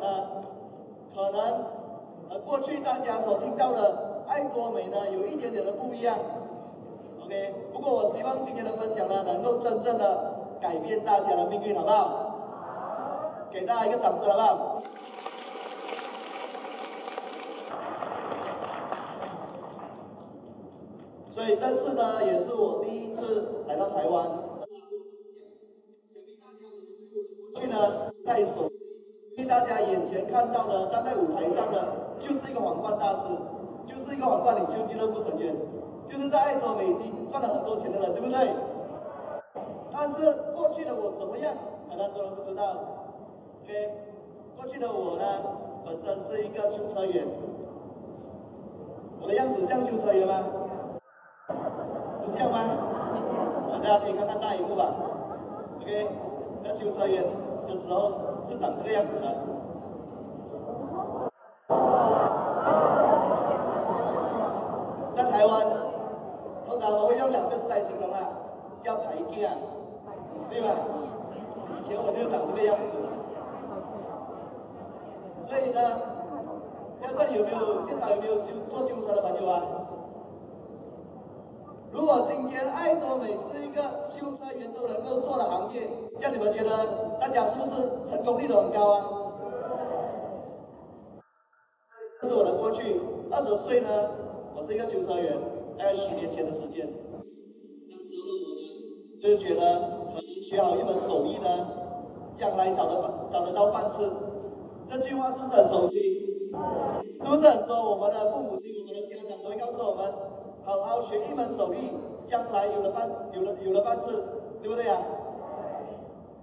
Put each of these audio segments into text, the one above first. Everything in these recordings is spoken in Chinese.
呃，可能呃过去大家所听到的。爱多美呢，有一点点的不一样，OK。不过我希望今天的分享呢，能够真正的改变大家的命运，好不好？给大家一个掌声，好不好？所以这次呢，也是我第一次来到台湾。去呢，在所，因为大家眼前看到的，站在舞台上的，就是一个皇冠大师。就是一个皇冠领袖俱乐部成员，就是在爱多美已经赚了很多钱的人，对不对？但是过去的我怎么样，很多人不知道。OK，过去的我呢，本身是一个修车员。我的样子像修车员吗？不像吗？大家可以看看大荧幕吧。OK，那修车员的时候是长这个样子的。在台湾，通常我会用两个字来形容啊，叫排架，对吧？以前我就长这个样子，所以呢，在这里有没有现场有没有修做修车的朋友啊？如果今天爱多美是一个修车员都能够做的行业，这样你们觉得大家是不是成功率都很高啊？这是我的过去，二十岁呢，我是一个修车员。大概十年前的时间，当时的我呢，就觉得可能学好一门手艺呢，将来找得找得到饭吃。这句话是不是很熟悉？是不是很多我们的父母亲、我们的家长都会告诉我们，好好学一门手艺，将来有了饭有了有了饭吃，对不对呀？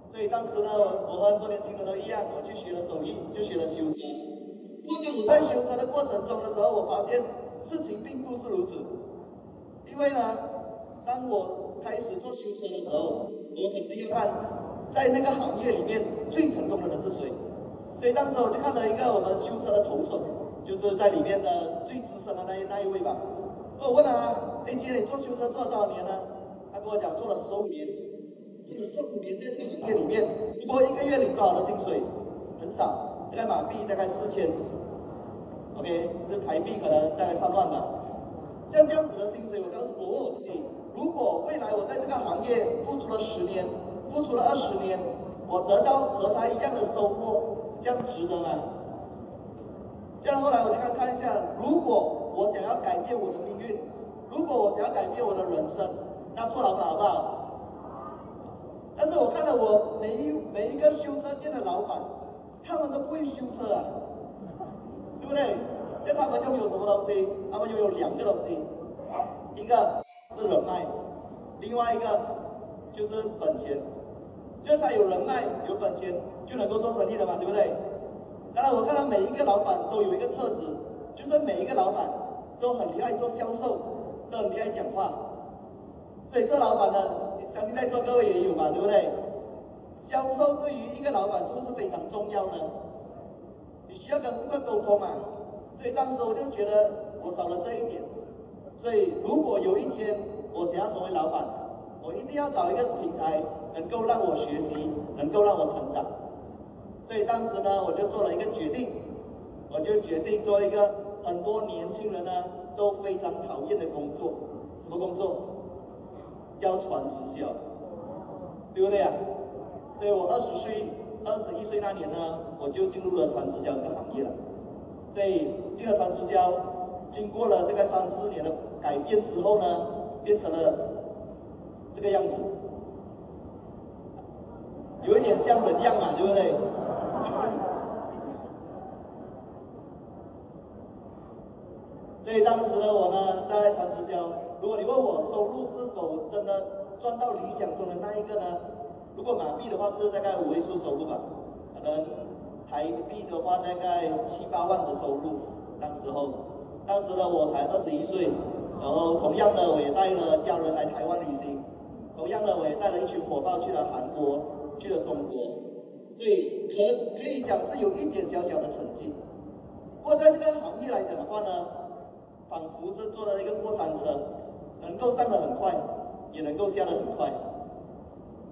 所以当时呢，我和很多年轻人都一样，我去学了手艺，就学了修车。不过我在修车的过程中的时候，我发现事情并不是如此。因为呢，当我开始做修车的时候，我肯定要看在那个行业里面最成功的人是谁。所以当时我就看了一个我们修车的头手，就是在里面的最资深的那那一位吧。我问他，哎姐，你做修车做了多少年呢？他跟我讲，做了十五年，做了十五年在这个行业里面，不过一个月领多少的薪水？很少，大概马币大概四千。OK，这台币可能大概三万吧。像这样子的薪水，我告诉我问我自己：如果未来我在这个行业付出了十年，付出了二十年，我得到和他一样的收获，这样值得吗？这样后来我就看看，改变我的命运，如果我想要改变我的人生，那做老板好不好？但是我看到我每一每一个修车店的老板，他们都不会修车啊，对不对？那他们拥有什么东西？他们拥有两个东西，一个是人脉，另外一个就是本钱。就是他有人脉、有本钱，就能够做生意的嘛，对不对？当然，我看到每一个老板都有一个特质，就是每一个老板都很厉害做销售，都很厉害讲话。所以做老板的，相信在座各位也有嘛，对不对？销售对于一个老板是不是非常重要呢？你需要跟顾客沟通嘛。所以当时我就觉得我少了这一点，所以如果有一天我想要成为老板，我一定要找一个平台，能够让我学习，能够让我成长。所以当时呢，我就做了一个决定，我就决定做一个很多年轻人呢都非常讨厌的工作，什么工作？叫传直销，对不对啊？所以我二十岁、二十一岁那年呢，我就进入了传直销这个行业了。所以进了传直销，经过了这个三四年的改变之后呢，变成了。这个样子，有一点像人样嘛，对不对？所以当时的我呢，在传直销。如果你问我收入是否真的赚到理想中的那一个呢？如果马币的话是大概五位数收入吧，可能台币的话大概七八万的收入。当时候，当时的我才二十一岁，然后同样的我也带了家人来台湾旅行。同样的，我也带了一群伙伴去了韩国，去了中国，所以可可以讲是有一点小小的成绩。不过在这个行业来讲的话呢，仿佛是坐了一个过山车，能够上得很快，也能够下得很快。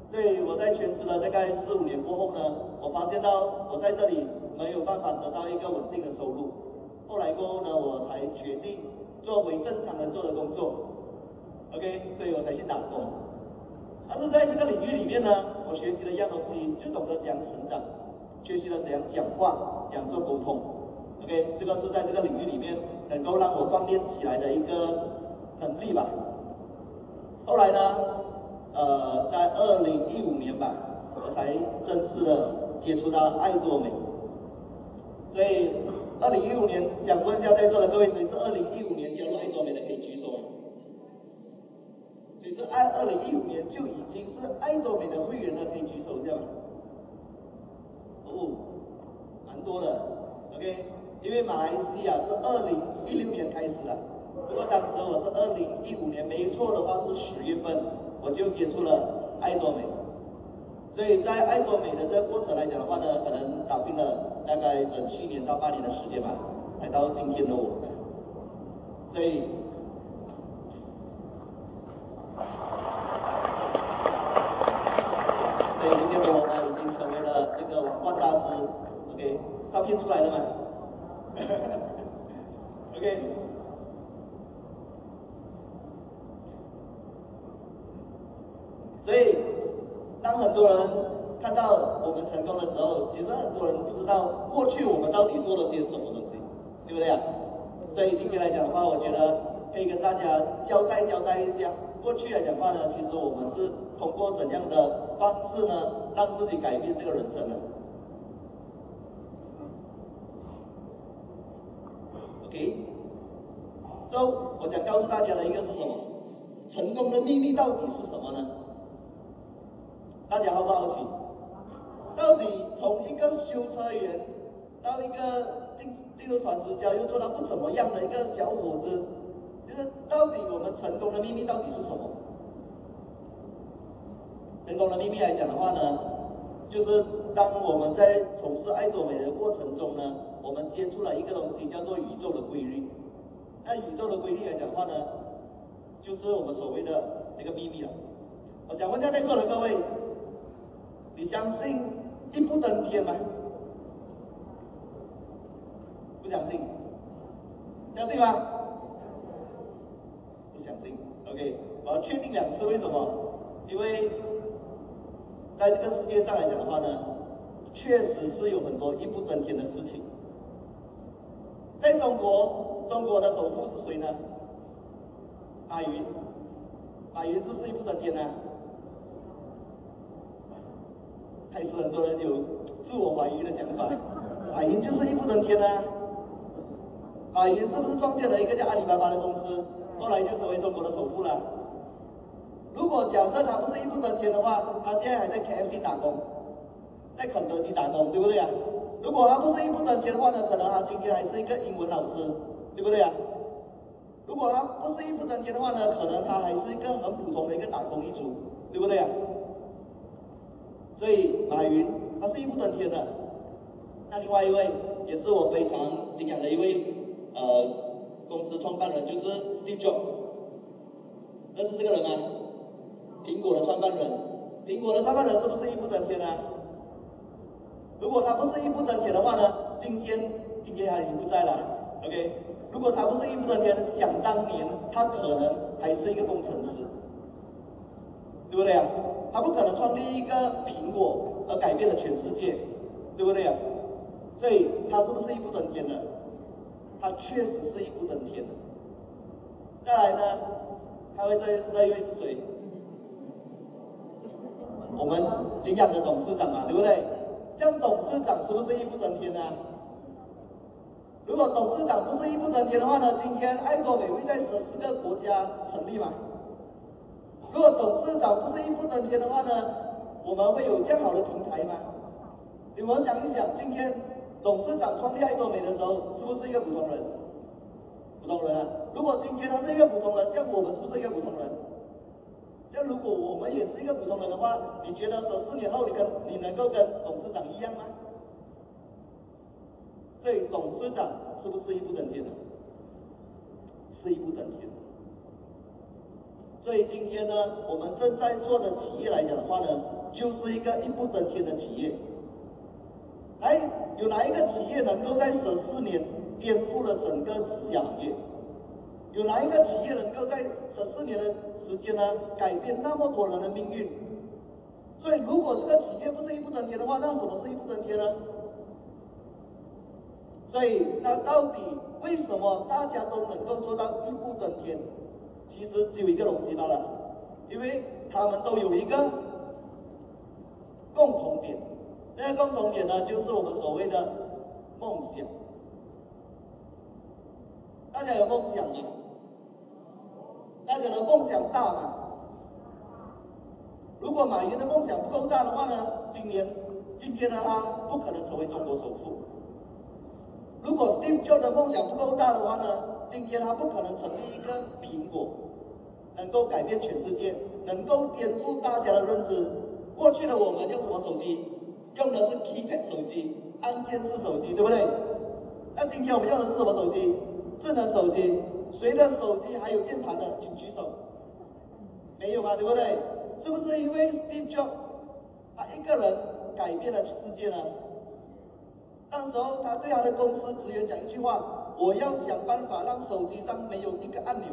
所以我在全职了大概四五年过后呢，我发现到我在这里没有办法得到一个稳定的收入。后来过后呢，我才决定做回正常人做的工作，OK，所以我才去打工。但是在这个领域里面呢，我学习了一样东西，就懂得怎样成长，学习了怎样讲话，怎样做沟通。OK，这个是在这个领域里面能够让我锻炼起来的一个能力吧。后来呢，呃，在二零一五年吧，我才正式的接触到爱多美。所以，二零一五年，想问一下在座的各位，谁是二零一五年加入爱多美的？可以举手啊。谁是爱二零一五年就已经是爱多美的会员了，可以举手一下吗？哦，蛮多的，OK。因为马来西亚是二零一六年开始的，不过当时我是二零一五年，没错的话是十月份我就接触了爱多美，所以在爱多美的这个过程来讲的话呢，可能打拼了大概整七年到八年的时间吧，才到今天的我，所以。所以今天我呢已经成为了这个网冠大师，OK，照片出来了吗？OK，所以当很多人看到我们成功的时候，其实很多人不知道过去我们到底做了些什么东西，对不对啊？所以今天来讲的话，我觉得可以跟大家交代交代一下。过去来讲的话呢，其实我们是通过怎样的方式呢，让自己改变这个人生呢？OK，之后我想告诉大家的一个是什么？成功的秘密到底是什么呢？大家好不好奇？到底从一个修车员到一个进进入传直销又做到不怎么样的一个小伙子？就是到底我们成功的秘密到底是什么？成功的秘密来讲的话呢，就是当我们在从事爱多美的过程中呢，我们接触了一个东西叫做宇宙的规律。那宇宙的规律来讲的话呢，就是我们所谓的一个秘密了。我想问一下在座的各位，你相信一步登天吗？不相信？相信吗？不相信，OK，我要确定两次，为什么？因为在这个世界上来讲的话呢，确实是有很多一步登天的事情。在中国，中国的首富是谁呢？马云，马云是不是一步登天呢？还是很多人有自我怀疑的想法？马云就是一步登天啊！马云是不是创建了一个叫阿里巴巴的公司？后来就成为中国的首富了。如果假设他不是一步登天的话，他现在还在 KFC 打工，在肯德基打工，对不对啊？如果他不是一步登天的话呢，可能他今天还是一个英文老师，对不对啊？如果他不是一步登天的话呢，可能他还是一个很普通的一个打工一族，对不对啊？所以马云他是一步登天的。那另外一位也是我非常敬仰的一位，呃。公司创办人就是 Steve Jobs，认识这个人吗？苹果的创办人，苹果的创办人是不是义不登天啊？如果他不是义不登天的话呢？今天今天他已经不在了，OK？如果他不是义不登天，想当年他可能还是一个工程师，对不对啊？他不可能创立一个苹果而改变了全世界，对不对啊？所以他是不是义不登天的？他确实是义不登天的。再来呢，他会这一这一位是谁？我们敬仰的董事长嘛，对不对？这样董事长是不是义不登天呢？如果董事长不是义不登天的话呢？今天爱多美会在十四个国家成立吗？如果董事长不是义不登天的话呢？我们会有这样好的平台吗？你们想一想，今天董事长创立爱多美的时候，是不是一个普通人？普通人啊！如果今天他是一个普通人，这样我们是不是一个普通人？那如果我们也是一个普通人的话，你觉得十四年后你跟你能够跟董事长一样吗？所以董事长是不是一步登天的？是一步登天。所以今天呢，我们正在做的企业来讲的话呢，就是一个一步登天的企业。哎，有哪一个企业能够在十四年颠覆了整个直销行业？有哪一个企业能够在十四年的时间呢，改变那么多人的命运？所以，如果这个企业不是一步登天的话，那什么是一步登天呢？所以，那到底为什么大家都能够做到一步登天？其实只有一个东西罢了，因为他们都有一个共同点，那个共同点呢，就是我们所谓的梦想。大家有梦想吗？大家的梦想大吗？如果马云的梦想不够大的话呢？今年今天呢，他不可能成为中国首富。如果 Steve Jobs 的梦想不够大的话呢？今天他不可能成立一个苹果，能够改变全世界，能够颠覆大家的认知。过去的我们用什么手机？用的是 keypad 手机，按键式手机，对不对？那今天我们用的是什么手机？智能手机。谁的手机还有键盘的，请举手。没有吗？对不对？是不是因为 Steve Jobs 他一个人改变了世界呢？那时候他对他的公司职员讲一句话：“我要想办法让手机上没有一个按钮。”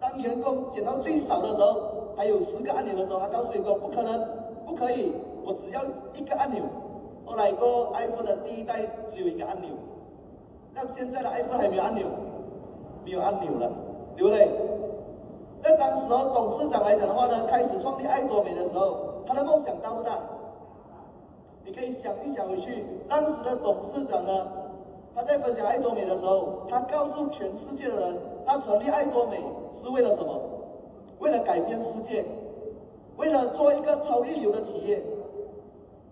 当员工减到最少的时候，还有十个按钮的时候，他告诉员工：“不可能，不可以，我只要一个按钮。”后来过 iPhone 的第一代只有一个按钮，那现在的 iPhone 还没有按钮。没有按钮了，对不对？那当时候董事长来讲的话呢，开始创立爱多美的时候，他的梦想大不大？你可以想一想回去，当时的董事长呢，他在分享爱多美的时候，他告诉全世界的人，他成立爱多美是为了什么？为了改变世界，为了做一个超一流的企业，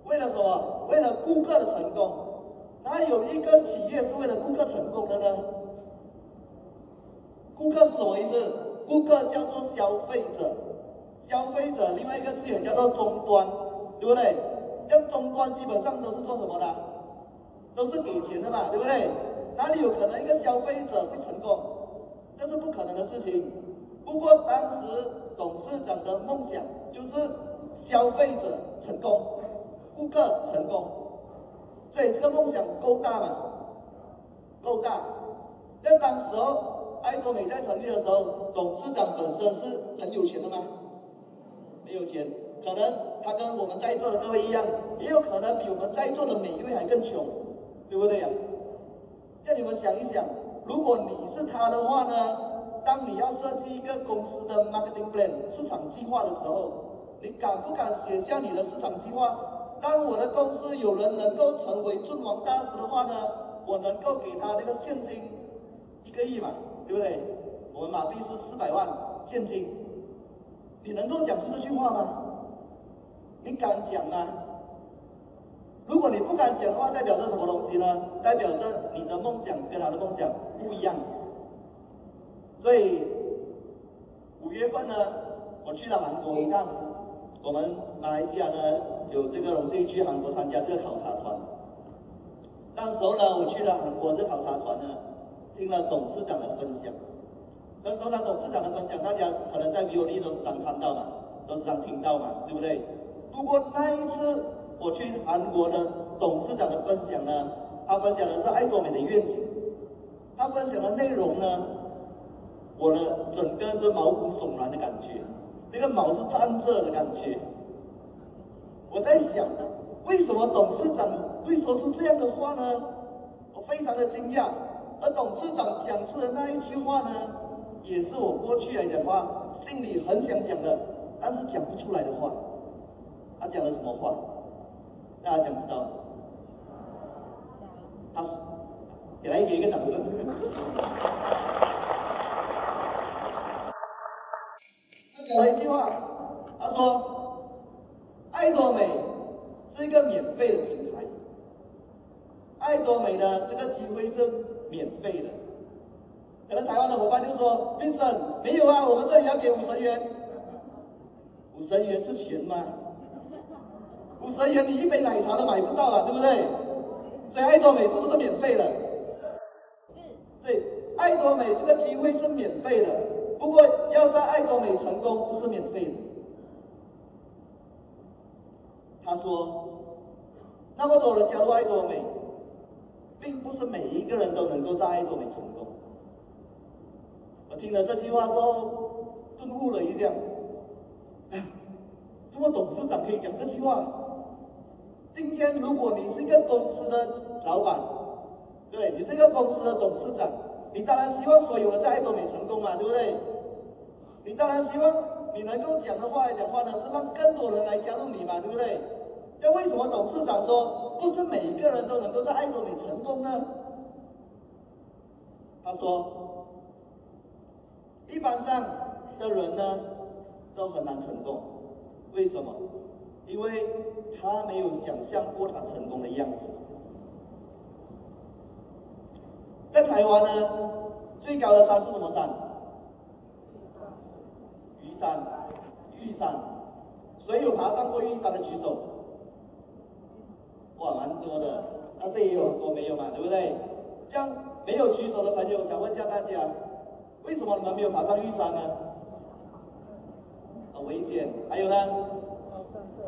为了什么？为了顾客的成功。哪有一个企业是为了顾客成功的呢？顾客是什么意思？顾客叫做消费者，消费者另外一个字眼叫做终端，对不对？这终端基本上都是做什么的？都是给钱的嘛，对不对？哪里有可能一个消费者会成功？这是不可能的事情。不过当时董事长的梦想就是消费者成功，顾客成功，所以这个梦想够大嘛？够大。那当时候。艾多美在成立的时候，董事长本身是很有钱的吗？没有钱，可能他跟我们在座的各位一样，也有可能比我们在座的每一位还更穷，对不对呀？叫你们想一想，如果你是他的话呢？当你要设计一个公司的 marketing plan 市场计划的时候，你敢不敢写下你的市场计划？当我的公司有人能够成为阵亡大师的话呢，我能够给他那个现金一个亿嘛？对不对？我们马币是四百万现金，你能够讲出这句话吗？你敢讲吗？如果你不敢讲的话，代表着什么东西呢？代表着你的梦想跟他的梦想不一样。所以五月份呢，我去了韩国一趟，我们马来西亚呢有这个荣幸去韩国参加这个考察团。那时候呢，我去了韩国这考察团呢。听了董事长的分享，跟多少董事长的分享，大家可能在 VOD 都时常看到嘛，都时常听到嘛，对不对？不过那一次我去韩国的董事长的分享呢，他分享的是爱多美的愿景，他分享的内容呢，我的整个是毛骨悚然的感觉，那个毛是站着的感觉。我在想，为什么董事长会说出这样的话呢？我非常的惊讶。而董事长讲出的那一句话呢，也是我过去来讲话心里很想讲的，但是讲不出来的话。他讲了什么话？大家想知道？他是，给来给一个掌声。他讲了一句话，他说：“爱多美是一个免费的平台，爱多美的这个机会是免费的。”可能台湾的伙伴就说：“Vincent，没有啊，我们这里要给五十元，五十元是钱吗？”五十元你一杯奶茶都买不到啊，对不对？所以爱多美是不是免费的？是。所以爱多美这个机会是免费的，不过要在爱多美成功不是免费的。他说，那么多人加入爱多美，并不是每一个人都能够在爱多美成功。我听了这句话过后，顿悟了一下，这么董事长可以讲这句话。今天，如果你是一个公司的老板，对，你是一个公司的董事长，你当然希望所有的在爱多美成功嘛，对不对？你当然希望你能够讲的话来讲话呢，是让更多人来加入你嘛，对不对？那为什么董事长说不是每一个人都能够在爱多美成功呢？他说，一般上的人呢都很难成功，为什么？因为他没有想象过他成功的样子。在台湾呢，最高的山是什么山？玉山，玉山。谁有爬上过玉山的举手？哇，蛮多这。也有很多没有嘛，对不对？这样没有举手的朋友，想问一下大家，为什么你们没有爬上玉山呢？很危险。还有呢？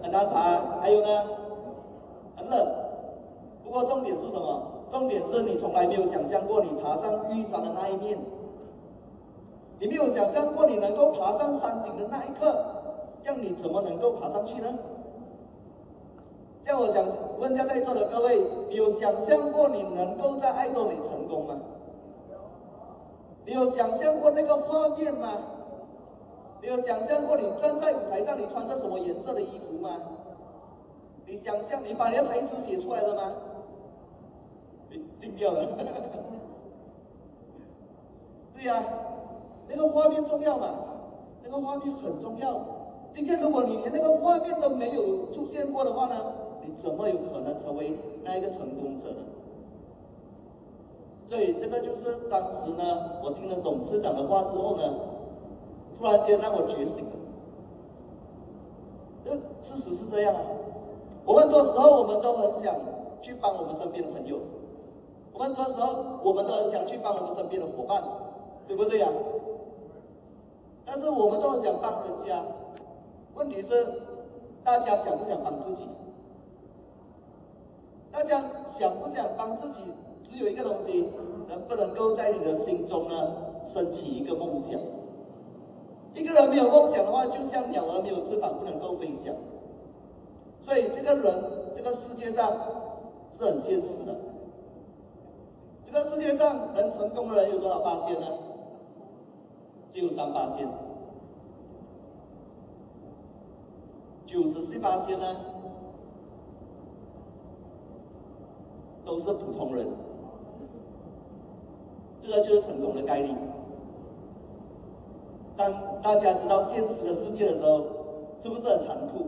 很难爬，还有呢，很冷。不过重点是什么？重点是你从来没有想象过你爬上玉山的那一面，你没有想象过你能够爬上山顶的那一刻，这样你怎么能够爬上去呢？这样我想问一下在座的各位，你有想象过你能够在爱豆里成功吗？你有想象过那个画面吗？你有想象过你站在舞台上，你穿着什么颜色的衣服吗？你想象你把你的台词写出来了吗？你惊掉了。对呀、那个画面重要嘛？那个画面很重要。今天如果你连那个画面都没有出现过的话呢，你怎么有可能成为那一个成功者呢？所以这个就是当时呢，我听了董事长的话之后呢。突然间让我觉醒了，这事实是这样啊。我们很多时候我们都很想去帮我们身边的朋友，我们很多时候我们都很想去帮我们身边的伙伴，对不对呀？但是我们都很想帮人家，问题是大家想不想帮自己？大家想不想帮自己？只有一个东西，能不能够在你的心中呢，升起一个梦想？一个人没有梦想的话，就像鸟儿没有翅膀，不能够飞翔。所以，这个人，这个世界上是很现实的。这个世界上能成功的人有多少八仙呢？只有三八仙。九十四巴仙呢，都是普通人。这个就是成功的概率。当大家知道现实的世界的时候，是不是很残酷？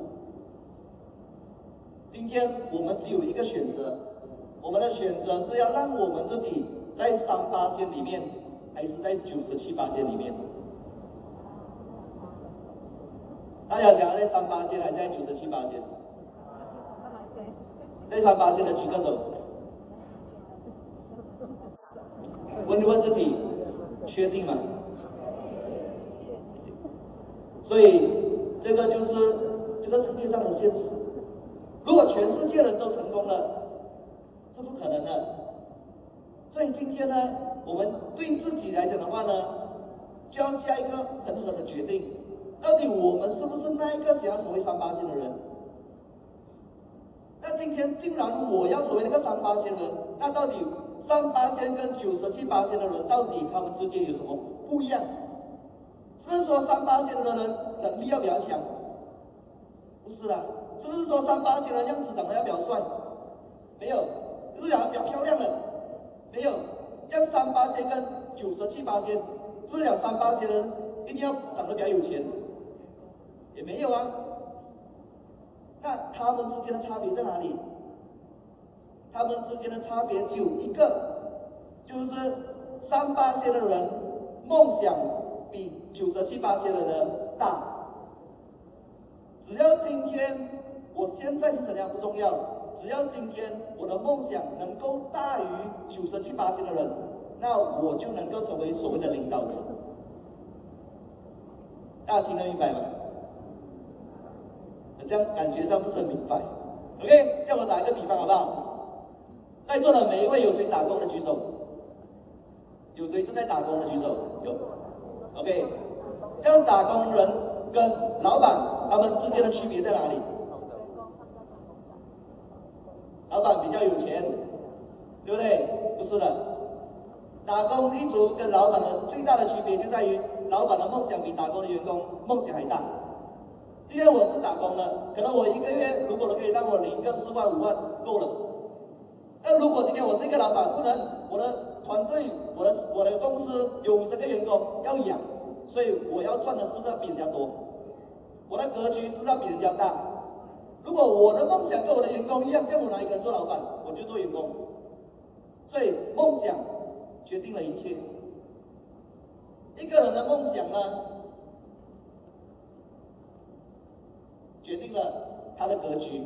今天我们只有一个选择，我们的选择是要让我们自己在三八线里面，还是在九十七八线里面？大家想要在三八线还是在九十七八线？在三八线的举个手。问一问自己，确定吗？所以这个就是这个世界上的现实。如果全世界人都成功了，是不可能的。所以今天呢，我们对自己来讲的话呢，就要下一个很狠的决定：到底我们是不是那一个想要成为三八线的人？那今天既然我要成为那个三八线人，那到底三八仙跟九十七八仙的人，到底他们之间有什么不一样？是不是说三八仙的人能力要比较强？不是的，是不是说三八仙的样子长得要比较帅？没有，就是讲比较漂亮的，没有。像三八仙跟九十七八仙，是不是讲三八仙的人一定要长得比较有钱？也没有啊。那他们之间的差别在哪里？他们之间的差别只有一个，就是三八线的人梦想比九十七八线的人大。只要今天我现在是怎样不重要，只要今天我的梦想能够大于九十七八线的人，那我就能够成为所谓的领导者。大家听得明白吗？这样感觉上不是很明白，OK？叫我打一个比方好不好？在座的每一位有谁打工的举手？有谁正在打工的举手？有，OK？这样打工人跟老板他们之间的区别在哪里？老板比较有钱，对不对？不是的，打工一族跟老板的最大的区别就在于，老板的梦想比打工的员工梦想还大。今天我是打工的，可能我一个月如果能可以让我领个四万五万够了。那如果今天我是一个老板，不能我的团队、我的我的公司有五十个员工要养，所以我要赚的是不是要比人家多？我的格局是不是要比人家大？如果我的梦想跟我的员工一样，叫我哪一个人做老板，我就做员工。所以梦想决定了一切。一个人的梦想呢？决定了他的格局，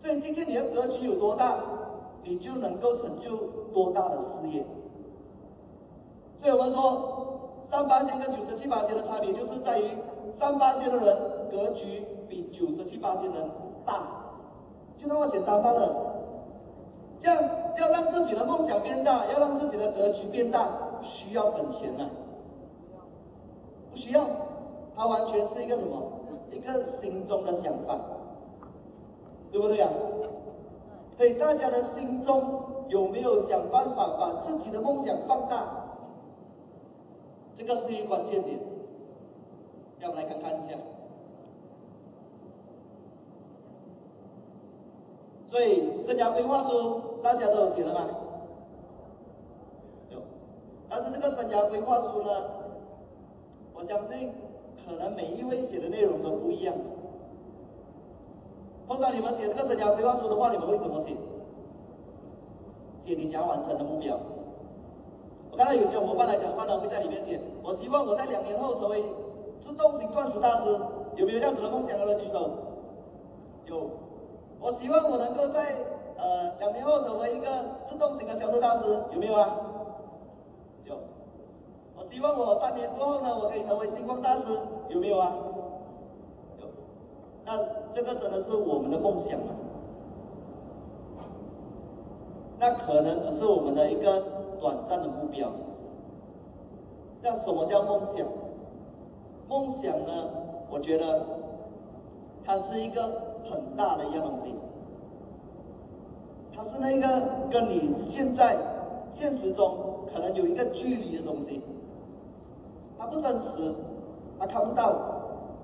所以今天你的格局有多大，你就能够成就多大的事业。所以我们说，三八线跟九十七八线的差别，就是在于三八线的人格局比九十七八线人大，就那么简单罢了。这样要让自己的梦想变大，要让自己的格局变大，需要本钱吗？不需要，它完全是一个什么？一个心中的想法，对不对呀？所以大家的心中有没有想办法把自己的梦想放大？这个是一个关键点，让我们来看看一下。所以生涯规划书大家都有写了吗？有。但是这个生涯规划书呢，我相信。可能每一位写的内容都不一样。通常你们写这个生涯规划书的话，你们会怎么写？写你想要完成的目标。我看到有些伙伴来讲话呢，会在里面写：我希望我在两年后成为自动型钻石大师。有没有这样子的梦想的人举手？有。我希望我能够在呃两年后成为一个自动型的销售大师。有没有啊？有。我希望我三年过后呢，我可以成为星光大师。有没有啊？那这个真的是我们的梦想吗？那可能只是我们的一个短暂的目标。那什么叫梦想？梦想呢？我觉得它是一个很大的一样东西，它是那个跟你现在现实中可能有一个距离的东西，它不真实。它看不到，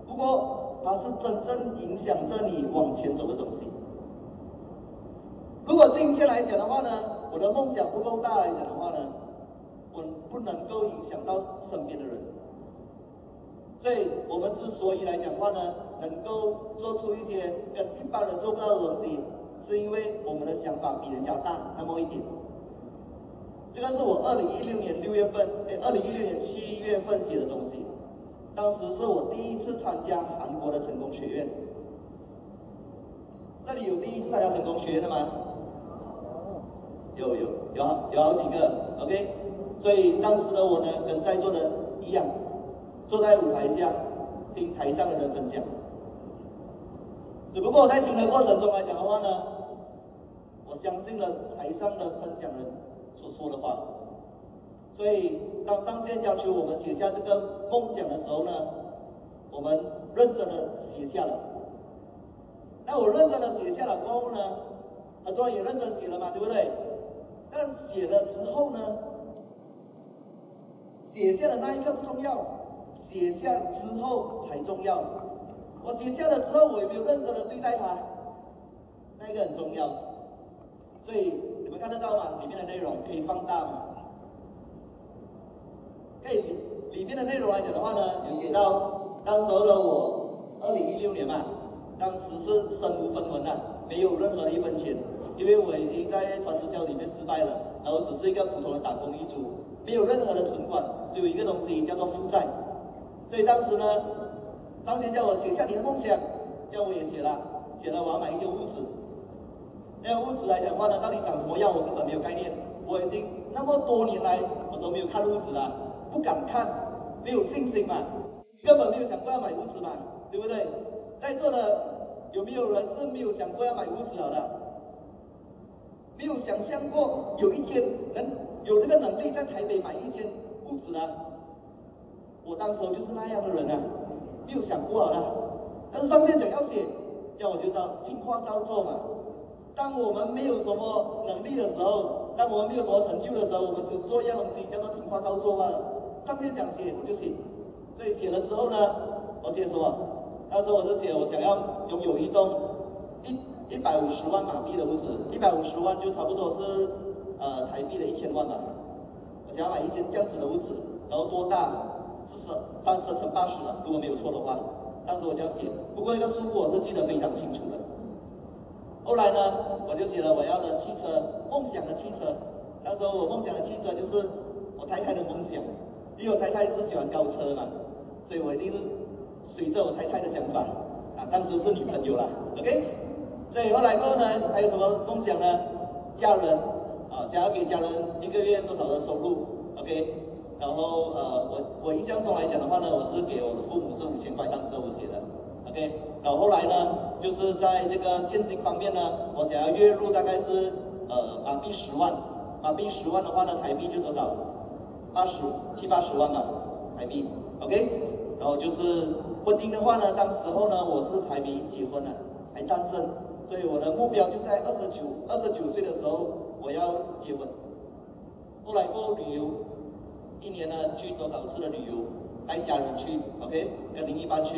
不过它是真正影响着你往前走的东西。如果今天来讲的话呢，我的梦想不够大来讲的话呢，我不能够影响到身边的人。所以我们之所以来讲话呢，能够做出一些跟一般人做不到的东西，是因为我们的想法比人家大那么一点。这个是我二零一六年六月份，哎，二零一六年七月份写的东西。当时是我第一次参加韩国的成功学院，这里有第一次参加成功学院的吗？有有有有好几个，OK。所以当时的我呢，跟在座的一样，坐在舞台下听台上的人分享。只不过我在听的过程中来讲的话呢，我相信了台上的分享人所说的话。所以当上线要求我们写下这个梦想的时候呢，我们认真的写下了。那我认真的写下了过后呢，很多人也认真写了嘛，对不对？但写了之后呢，写下的那一刻不重要，写下之后才重要。我写下了之后，我有没有认真的对待它？那一个很重要。所以你们看得到吗？里面的内容可以放大吗？可以，里面的内容来讲的话呢，有写到当时候的我，二零一六年嘛，当时是身无分文的，没有任何的一分钱，因为我已经在传销里面失败了，然后只是一个普通的打工一族。没有任何的存款，只有一个东西叫做负债。所以当时呢，张先叫我写下你的梦想，叫我也写了，写了我要买一间屋子。那个屋子来讲的话呢，到底长什么样，我根本没有概念。我已经那么多年来，我都没有看屋子了，不敢看，没有信心嘛，根本没有想过要买屋子嘛，对不对？在座的有没有人是没有想过要买屋子了的？没有想象过有一天能。有这个能力在台北买一间屋子呢？我当时就是那样的人啊，没有想过了。但是上面讲要写，叫我就照听话照做嘛。当我们没有什么能力的时候，当我们没有什么成就的时候，我们只做一样东西，叫做听话照做嘛。上线讲写，我就写。所以写了之后呢，我写什么？当时我就写我想要拥有一栋一一百五十万马币的屋子，一百五十万就差不多是。呃，台币的一千万吧，我想要买一间这样子的屋子，然后多大？四十三十乘八十的，如果没有错的话。当时候我这样写，不过那个数目我是记得非常清楚的。后来呢，我就写了我要的汽车，梦想的汽车。那时候我梦想的汽车就是我太太的梦想，因为我太太是喜欢高车嘛，所以我一定是随着我太太的想法。啊，当时是女朋友啦，OK。所以后来过后呢，还有什么梦想呢？嫁人。啊，想要给家人一个月多少的收入？OK，然后呃，我我印象中来讲的话呢，我是给我的父母是五千块当时我写的，OK，然后后来呢，就是在这个现金方面呢，我想要月入大概是呃马币十万，马币十万的话呢，台币就多少？八十七八十万吧，台币，OK，然后就是婚姻的话呢，当时候呢，我是还没结婚呢，还单身，所以我的目标就在二十九二十九岁的时候。我要结婚，后来过旅游，一年呢去多少次的旅游，带家人去，OK，跟另一半去，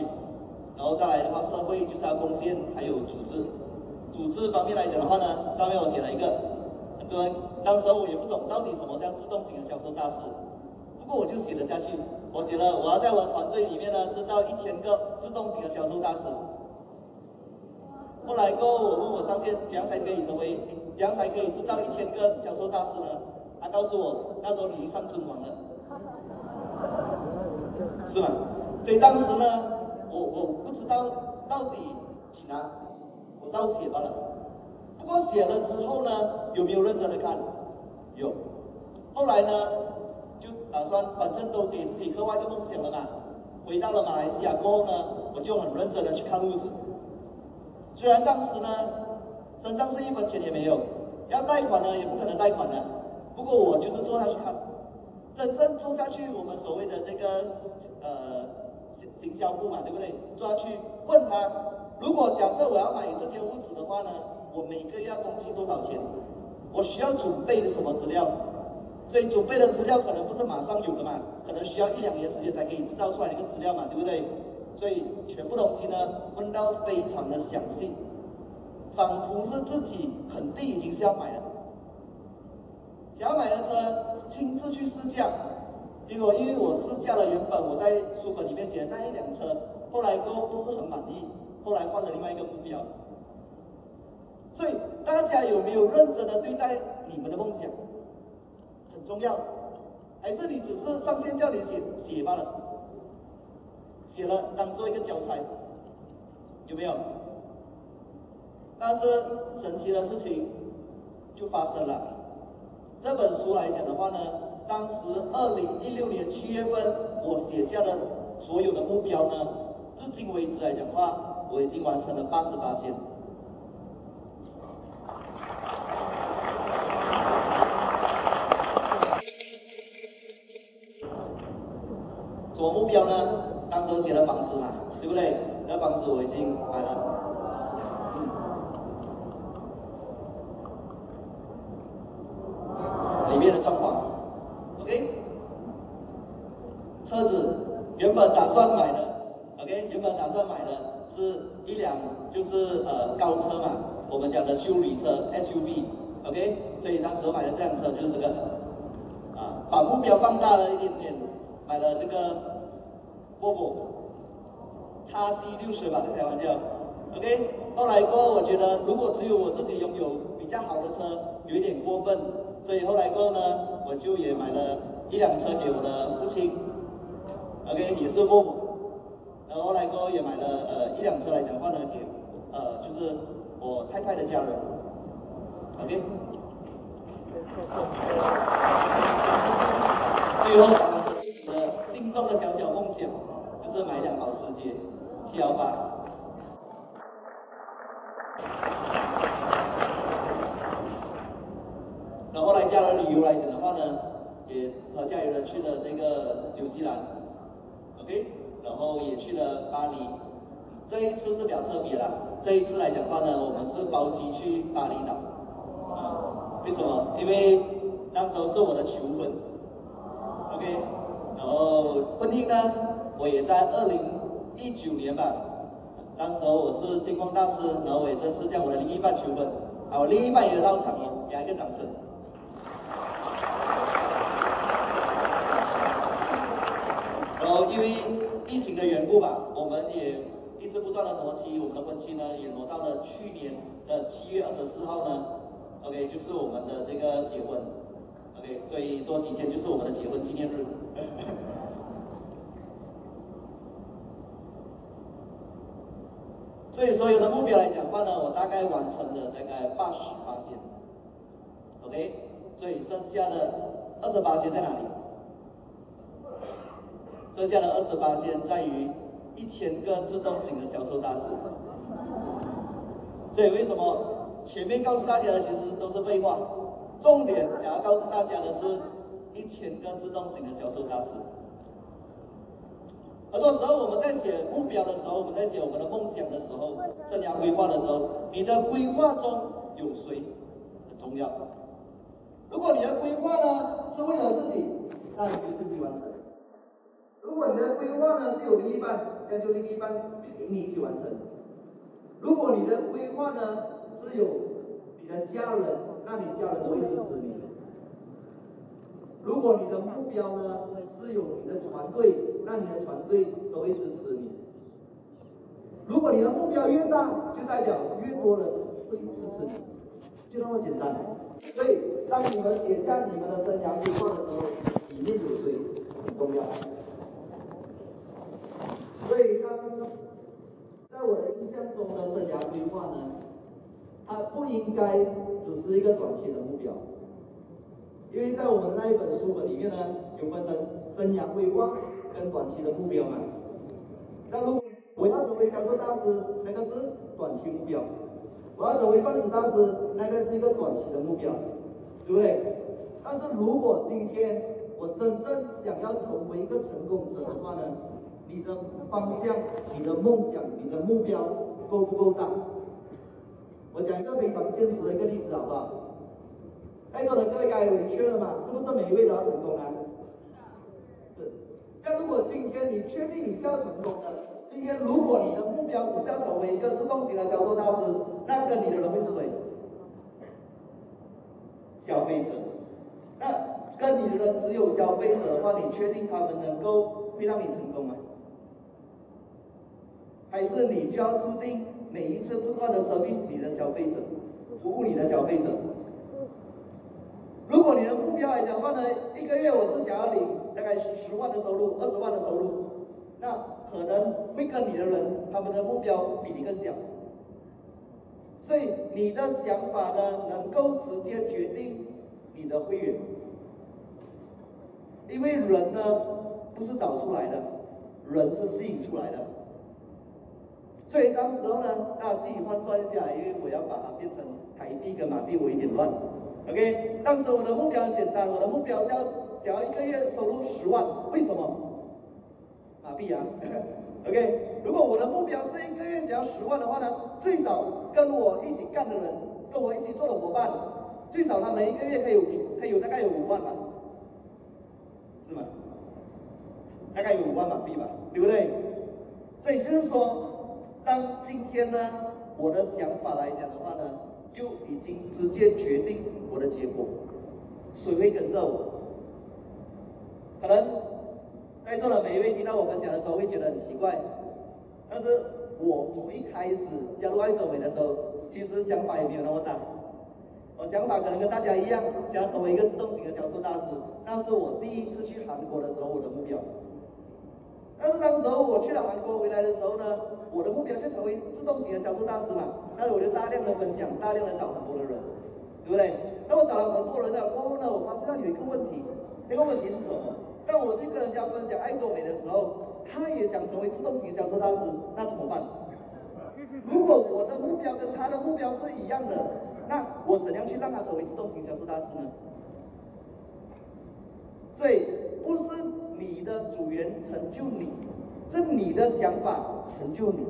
然后再来的话，社会就是要贡献，还有组织，组织方面来讲的话呢，上面我写了一个，很多人当时候我也不懂到底什么叫自动型的销售大师，不过我就写了下去，我写了我要在我的团队里面呢制造一千个自动型的销售大师，后来过后我问我上线，怎样才可以成为？怎样才可以制造一千个销售大师呢？他告诉我，那时候你已经上尊王了，是吧？所以当时呢，我我不知道到底几难，我照写罢了。不过写了之后呢，有没有认真的看？有。后来呢，打算反正都给自己刻画一个梦想了嘛。回到了马来西亚过后呢，我就很认真的去看屋子。虽然当时呢。身上是一分钱也没有，要贷款呢也不可能贷款的。不过我就是坐下去看，真正坐下去，我们所谓的这个呃行行销部嘛，对不对？坐下去问他，如果假设我要买这间屋子的话呢，我每个月要工期多少钱？我需要准备的什么资料？所以准备的资料可能不是马上有的嘛，可能需要一两年时间才可以制造出来一个资料嘛，对不对？所以全部东西呢问到非常的详细。仿佛是自己肯定已经是要买了，想要买的车亲自去试驾，结果因为我试驾了原本我在书本里面写的那一辆车，后来都不是很满意，后来换了另外一个目标。所以大家有没有认真的对待你们的梦想？很重要，还是你只是上线叫你写写罢了，写了当做一个教材，有没有？但是神奇的事情就发生了。这本书来讲的话呢，当时二零一六年七月份我写下的所有的目标呢，至今为止来讲的话，我已经完成了八十八线。什么目标呢？当时写的房子嘛，对不对？房子我已经买了。嗯里面的状况，OK。车子原本打算买的，OK，原本打算买的。是一辆就是呃高车嘛，我们讲的修理车 SUV，OK。所以当时我买的这辆车就是这个，啊，把目标放大了一点点，买了这个波叉 C 六十吧，在开玩笑，OK。后来过后，我觉得如果只有我自己拥有比较好的车，有一点过分。所以后来过后呢，我就也买了一辆车给我的父亲，OK，也是父母。然后后来过后也买了呃一辆车来讲话呢，给呃就是我太太的家人，OK。最后我们的心中的小小梦想，就是买一辆保时捷七幺八。然后来家人旅游来讲的话呢，也和家里人去了这个纽西兰，OK，然后也去了巴黎。这一次是比较特别的，这一次来讲的话呢，我们是包机去巴厘岛。为什么？因为当时候是我的求婚，OK，然后婚姻呢，我也在二零一九年吧，当时候我是星光大师，然后我也正式向我的另一半求婚，啊，我另一半也到场了，给他一个掌声。然后因为疫情的缘故吧，我们也一直不断的挪期，我们的婚期呢也挪到了去年的七月二十四号呢。OK，就是我们的这个结婚。OK，所以多几天就是我们的结婚纪念日。所以所有的目标来讲话呢，我大概完成了大概八十八线。OK，所以剩下的二十八线在哪里？剩下的二十八线在于一千个自动型的销售大师，所以为什么前面告诉大家的其实都是废话，重点想要告诉大家的是一千个自动型的销售大师。很多时候我们在写目标的时候，我们在写我们的梦想的时候，生涯规划的时候，你的规划中有谁很重要？如果你的规划呢是为了自己，那你就自己完成。如果你的规划呢是有另一半，那就另一半陪你一起完成。如果你的规划呢是有你的家人，那你家人都会支持你。如果你的目标呢是有你的团队，那你的团队都会支持你。如果你的目标越大，就代表越多人会支持你，就那么简单。所以当你们写下你们的生涯规划的时候，里面有谁很重要。所以，当在我的印象中的生涯规划呢，它不应该只是一个短期的目标，因为在我们那一本书本里面呢，有分成生涯规划跟短期的目标嘛。那如果我要成为销售大师，那个是短期目标；我要成为钻石大师，那个是一个短期的目标，对不对？但是如果今天我真正想要成为一个成功者的话呢？你的方向、你的梦想、你的目标够不够大？我讲一个非常现实的一个例子，好不好？在座的各位该有明确了吗？是不是每一位都要成功啊？那如果今天你确定你是要成功的，今天如果你的目标只是要成为一个自动型的销售大师，那跟你的人会是谁？消费者。那跟你的人只有消费者的话，你确定他们能够会让你成功吗？还是你就要注定每一次不断的 service 你的消费者，服务你的消费者。如果你的目标来讲的话呢，一个月我是想要领大概是十万的收入，二十万的收入，那可能会跟你的人他们的目标比你更小。所以你的想法呢，能够直接决定你的会员，因为人呢不是找出来的。人是吸引出来的。所以当时候呢，大家自己换算一下，因为我要把它变成台币跟马币，我有点乱。OK，当时我的目标很简单，我的目标是要想要一个月收入十万，为什么？马币啊。OK，如果我的目标是一个月想要十万的话呢，最少跟我一起干的人，跟我一起做的伙伴，最少他们一个月可以有可以有大概有五万吧，是吗？大概有五万马币吧，对不对？所以就是说。当今天呢，我的想法来讲的话呢，就已经直接决定我的结果，谁会跟着我？可能在座的每一位听到我分享的时候会觉得很奇怪，但是我从一开始加入爱多美的时候，其实想法也没有那么大，我想法可能跟大家一样，想要成为一个自动型的销售大师，那是我第一次去韩国的时候我的目标。但是当时候我去了韩国回来的时候呢，我的目标就成为自动型的销售大师嘛。那我就大量的分享，大量的找很多的人，对不对？那我找了很多人了过后呢，我发现到有一个问题，那个问题是什么？当我去跟人家分享爱多美的时候，他也想成为自动型销售大师，那怎么办？如果我的目标跟他的目标是一样的，那我怎样去让他成为自动型销售大师呢？所以不是。你的组员成就你，是你的想法成就你。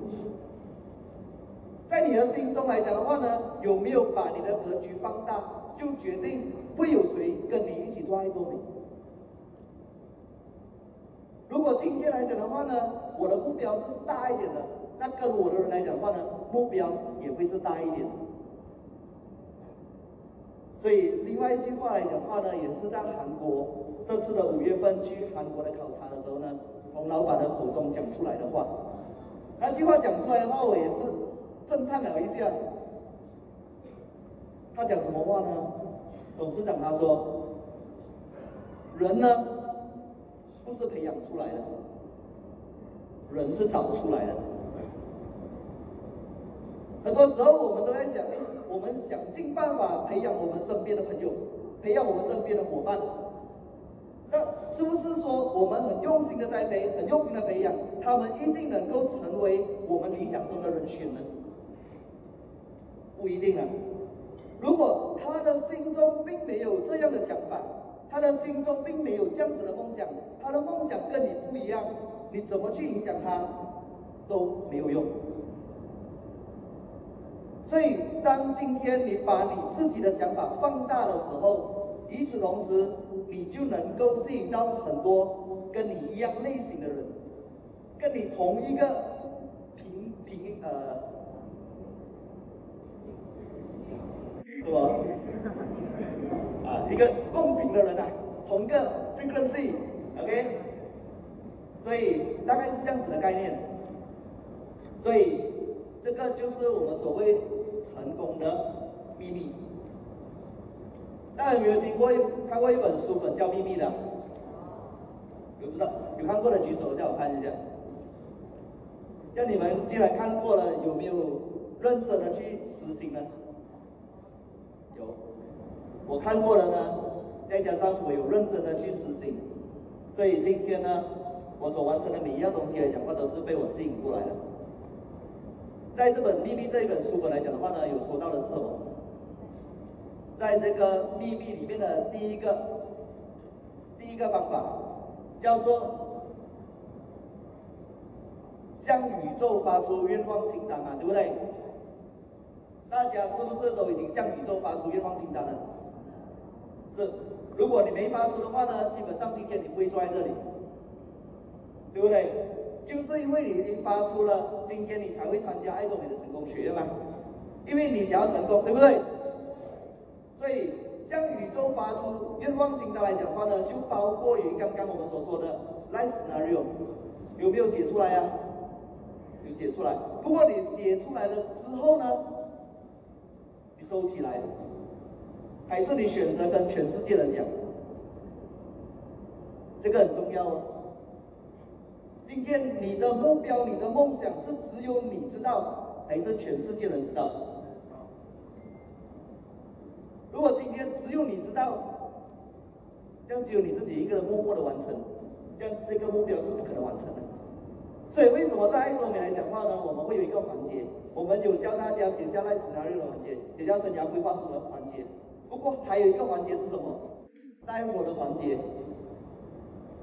在你的心中来讲的话呢，有没有把你的格局放大，就决定会有谁跟你一起做爱多美。如果今天来讲的话呢，我的目标是大一点的，那跟我的人来讲的话呢，目标也会是大一点。所以另外一句话来讲的话呢，也是在韩国。这次的五月份去韩国的考察的时候呢，从老板的口中讲出来的话，那句话讲出来的话，我也是震撼了一下。他讲什么话呢？董事长他说：“人呢，不是培养出来的，人是找出来的。很多时候我们都在想，我们想尽办法培养我们身边的朋友，培养我们身边的伙伴。”那是不是说我们很用心的栽培，很用心的培养，他们一定能够成为我们理想中的人选呢？不一定啊。如果他的心中并没有这样的想法，他的心中并没有这样子的梦想，他的梦想跟你不一样，你怎么去影响他都没有用。所以，当今天你把你自己的想法放大的时候，与此同时，你就能够吸引到很多跟你一样类型的人，跟你同一个平平呃，是吧？一个公平的人啊，同个 frequency，OK？所以大概是这样子的概念。所以这个就是我们所谓成功的秘密。大家有没有听过、看过一本书本叫《秘密》的？有知道？有看过的举手，一下我看一下。叫你们既然看过了，有没有认真的去实行呢？有，我看过了呢，再加上我有认真的去实行，所以今天呢，我所完成的每一样东西来讲话，都是被我吸引过来的。在这本《秘密》这一本书本来讲的话呢，有说到的是什么？在这个秘密里面的第一个第一个方法叫做向宇宙发出愿望清单嘛，对不对？大家是不是都已经向宇宙发出愿望清单了？是，如果你没发出的话呢，基本上今天你不会坐在这里，对不对？就是因为你已经发出了，今天你才会参加爱多美的成功学院嘛，因为你想要成功，对不对？所以向宇宙发出愿望清单来讲话呢，就包括于刚刚我们所说的 life scenario，有没有写出来呀、有写出来。不过你写出来了之后呢，你收起来，还是你选择跟全世界人讲？这个很重要哦。今天你的目标、你的梦想是只有你知道，还是全世界人知道？如果今天只有你知道，这样只有你自己一个人默默的完成，这样这个目标是不可能完成的。所以为什么在爱多美来讲话呢？我们会有一个环节，我们有教大家写下来 scenario 的环节，写下生涯规划书的环节。不过还有一个环节是什么？带火的环节，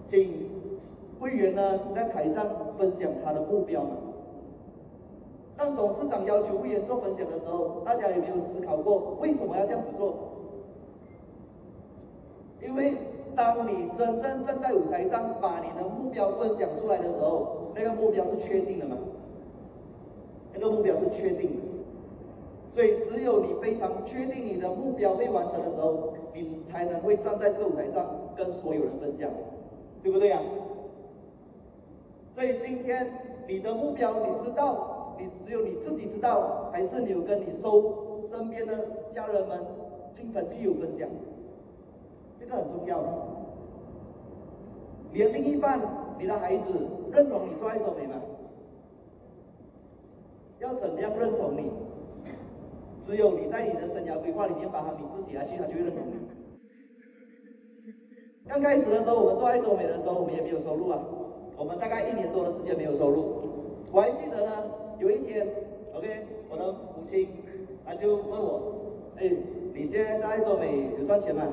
请会员呢在台上分享他的目标嘛。当董事长要求会员做分享的时候，大家有没有思考过为什么要这样子做？因为当你真正站在舞台上，把你的目标分享出来的时候，那个目标是确定的嘛？那个目标是确定的，所以只有你非常确定你的目标未完成的时候，你才能会站在这个舞台上跟所有人分享，对不对呀？所以今天你的目标你知道，你只有你自己知道，还是你有跟你收身边的家人们、亲朋戚友分享？这个很重要。你的另一半、你的孩子认同你做爱多美吗？要怎么样认同你？只有你在你的生涯规划里面把他名字写下去，他就会认同你。刚开始的时候，我们做爱多美的时候，我们也没有收入啊。我们大概一年多的时间没有收入。我还记得呢，有一天，OK，我的母亲，她就问我，哎，你现在在爱多美有赚钱吗？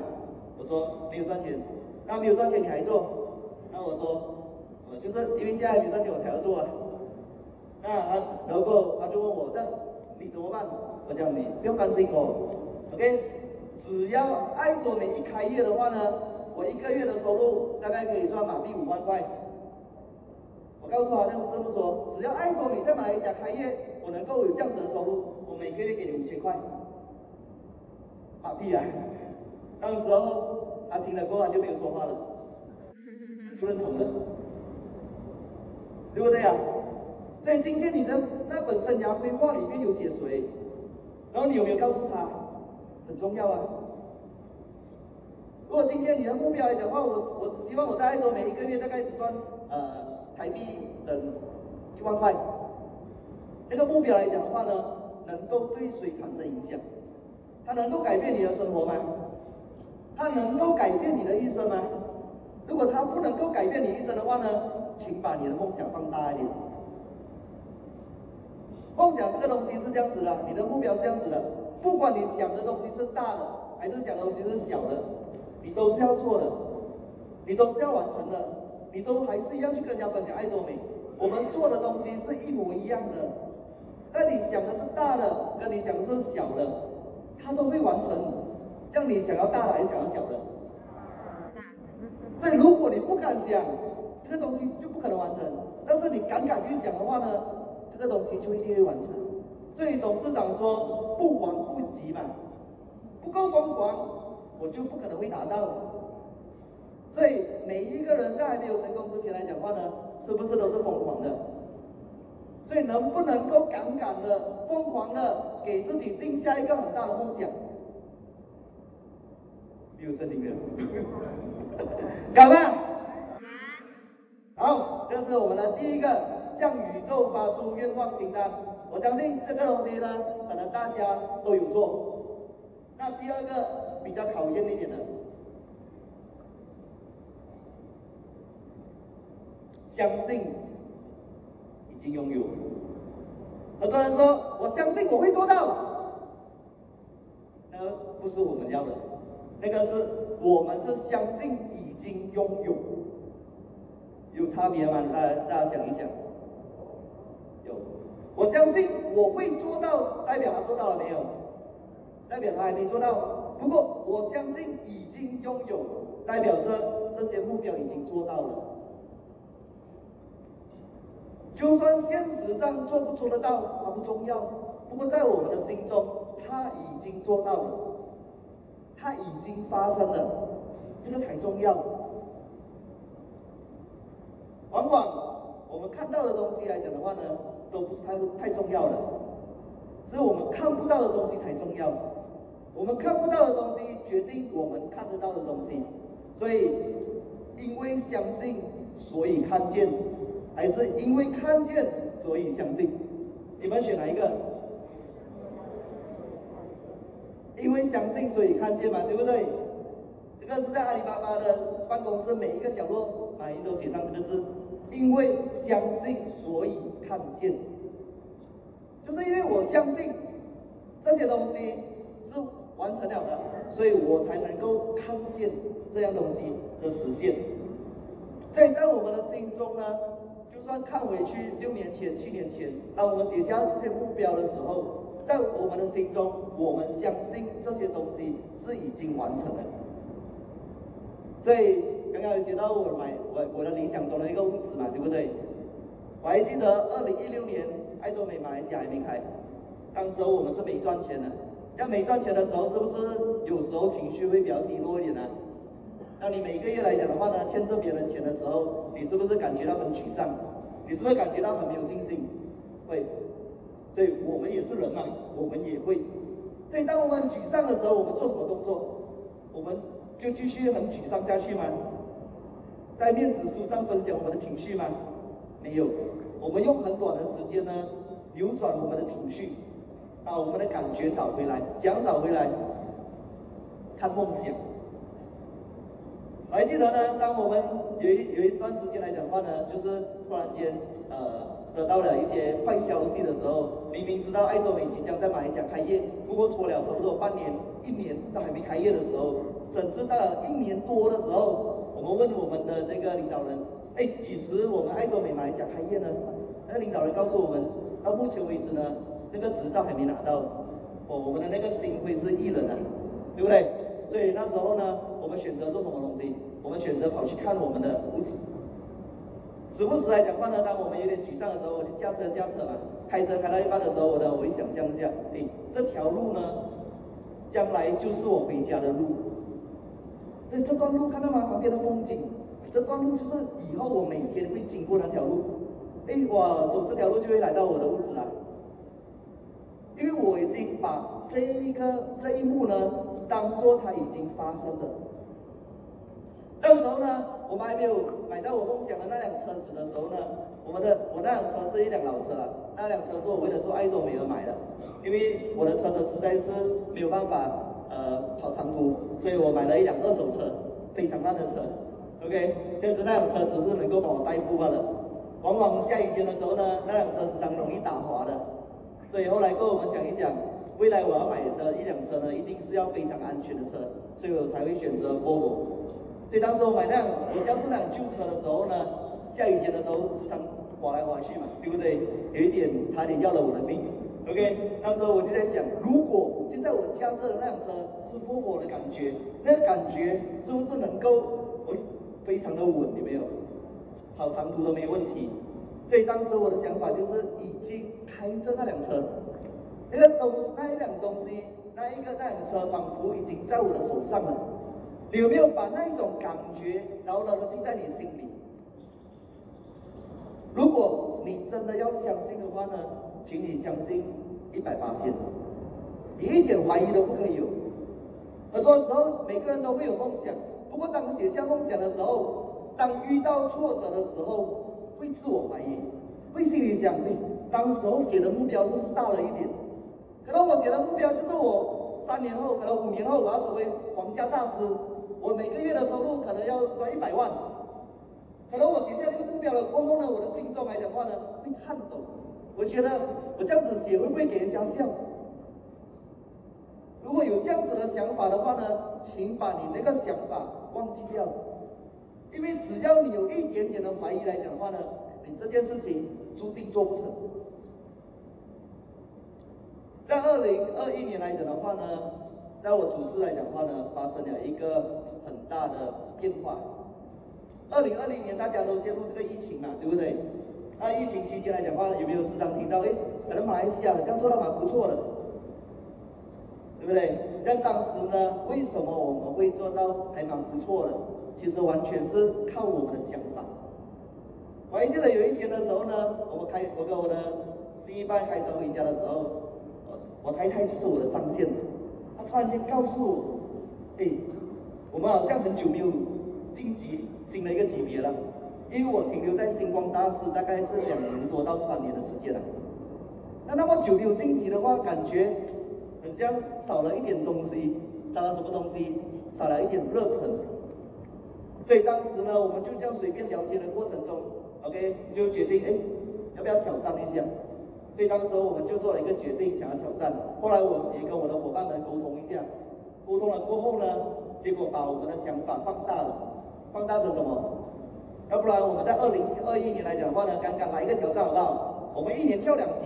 我说没有赚钱，那没有赚钱你还做？那我说，我就是因为现在没有赚钱我才要做啊。那他然后他就问我，那你怎么办？我讲你不用担心我，OK，只要爱多美一开业的话呢，我一个月的收入大概可以赚马币五万块。我告诉他就是这么说，只要爱多美在马来西亚开业，我能够有这样子的收入，我每个月给你五千块马币啊。当时候他听了过后就没有说话了，不认同的，对不对呀？所以今天你的那本生涯规划里面有写谁，然后你有没有告诉他？很重要啊。如果今天你的目标来讲的话，我我只希望我在爱多美一个月大概只赚呃台币等一万块，那个目标来讲的话呢，能够对谁产生影响？它能够改变你的生活吗？它能够改变你的一生吗？如果它不能够改变你一生的话呢，请把你的梦想放大一点。梦想这个东西是这样子的，你的目标是这样子的，不管你想的东西是大的，还是想的东西是小的，你都是要做的，你都是要完成的，你都还是一样去跟人家分享艾多美。我们做的东西是一模一样的，那你想的是大的，跟你想的是小的，它都会完成。像你想要大的还是想要小的？所以如果你不敢想，这个东西就不可能完成。但是你敢敢去想的话呢，这个东西就一定会完成。所以董事长说不慌不急嘛，不够疯狂，我就不可能会达到。所以每一个人在还没有成功之前来讲话呢，是不是都是疯狂的？所以能不能够敢敢的、疯狂的给自己定下一个很大的梦想？没有森林的，敢吗？好，这是我们的第一个向宇宙发出愿望清单。我相信这个东西呢，可能大家都有做。那第二个比较考验一点的，相信已经拥有。很多人说，我相信我会做到，那不是我们要的。那个是我们是相信已经拥有，有差别吗？大家大家想一想，我相信我会做到，代表他做到了没有？代表他还没做到。不过我相信已经拥有，代表着这些目标已经做到了。就算现实上做不做得到，它不重要。不过在我们的心中，他已经做到了。它已经发生了，这个才重要。往往我们看到的东西来讲的话呢，都不是太太重要的，是我们看不到的东西才重要。我们看不到的东西决定我们看得到的东西，所以因为相信所以看见，还是因为看见所以相信？你们选哪一个？因为相信，所以看见嘛，对不对？这个是在阿里巴巴的办公室每一个角落，马云都写上这个字。因为相信，所以看见。就是因为我相信这些东西是完成了的，所以我才能够看见这样东西的实现。所以在我们的心中呢，就算看回去六年前、七年前，当我们写下这些目标的时候，在我们的心中，我们相信这些东西是已经完成了。所以刚刚有写到我买我我的理想中的一个屋子嘛，对不对？我还记得二零一六年爱多美马来西亚还没开，当时候我们是没赚钱的。在没赚钱的时候，是不是有时候情绪会比较低落一点呢？那你每个月来讲的话呢，欠着别人钱的时候，你是不是感觉到很沮丧？你是不是感觉到很没有信心？会。所以我们也是人嘛，我们也会。所以当我们沮丧的时候，我们做什么动作？我们就继续很沮丧下去吗？在面子书上分享我们的情绪吗？没有。我们用很短的时间呢，扭转我们的情绪，把我们的感觉找回来。怎样找回来？看梦想。还记得呢，当我们有一有一段时间来讲的话呢，就是突然间呃。得到了一些坏消息的时候，明明知道爱多美即将在马来西亚开业，不过拖了差不多半年、一年都还没开业的时候，甚至到一年多的时候，我们问我们的这个领导人：“哎，几时我们爱多美马来西亚开业呢？”那个领导人告诉我们：“到目前为止呢，那个执照还没拿到。”哦，我们的那个心会是艺人啊，对不对？所以那时候呢，我们选择做什么东西？我们选择跑去看我们的屋子。时不时来讲话呢，当我们有点沮丧的时候，我就驾车驾车嘛，开车开到一半的时候，我呢，我会想象一下，哎，这条路呢，将来就是我回家的路。这这段路看到吗？旁边的风景，这段路就是以后我每天会经过那条路。哎，我，走这条路就会来到我的屋子了。因为我已经把这一个这一幕呢，当做它已经发生了。那时候呢，我们还没有买到我梦想的那辆车子的时候呢，我们的我那辆车是一辆老车了，那辆车是我为了做爱多美而买的，因为我的车子实在是没有办法呃跑长途，所以我买了一辆二手车，非常烂的车，OK，但是那辆车只是能够帮我代步罢了，往往下雨天的时候呢，那辆车时常容易打滑的，所以后来跟我们想一想，未来我要买的一辆车呢，一定是要非常安全的车，所以我才会选择 Volvo。所以当时我买那辆我交出那辆旧车的时候呢，下雨天的时候时常滑来滑去嘛，对不对？有一点差点要了我的命。OK，那时候我就在想，如果现在我驾着的那辆车是 Volvo 的感觉，那个感觉是不是能够，哎，非常的稳，有没有？跑长途都没有问题。所以当时我的想法就是，已经开着那辆车，那个东那一辆东西，那一个那辆车仿佛已经在我的手上了。你有没有把那一种感觉牢牢的记在你心里？如果你真的要相信的话呢，请你相信一百八千，你一点怀疑都不可以有。很多时候每个人都会有梦想，不过当写下梦想的时候，当遇到挫折的时候，会自我怀疑，会心里想：哎，当时候写的目标是不是大了一点？可能我写的目标就是我三年后，可能五年后我要成为皇家大师。我每个月的收入可能要赚一百万，可能我写下这个目标了过后呢，我的心中来讲话呢会颤抖。我觉得我这样子写会不会给人家笑？如果有这样子的想法的话呢，请把你那个想法忘记掉，因为只要你有一点点的怀疑来讲的话呢，你这件事情注定做不成。在二零二一年来讲的话呢。在我组织来讲的话呢，发生了一个很大的变化。二零二零年大家都陷入这个疫情嘛，对不对？那疫情期间来讲的话，有没有时常听到？哎，可能马来西亚这样做的蛮不错的，对不对？但当时呢，为什么我们会做到还蛮不错的？其实完全是靠我们的想法。我还记得有一天的时候呢，我们开，我跟我的另一半开车回家的时候，我我太太就是我的上线。她突然间告诉我：“哎，我们好像很久没有晋级新的一个级别了，因为我停留在星光大师大概是两年多到三年的时间了。那那么久没有晋级的话，感觉好像少了一点东西，少了什么东西？少了一点热忱。所以当时呢，我们就这样随便聊天的过程中，，OK，就决定哎，要不要挑战一下？所以当时我们就做了一个决定，想要挑战。后来我也跟我的伙伴们沟通一下，沟通了过后呢，结果把我们的想法放大了，放大成什么？要不然我们在二零二一年来讲的话呢，刚刚来一个挑战好不好？我们一年跳两级。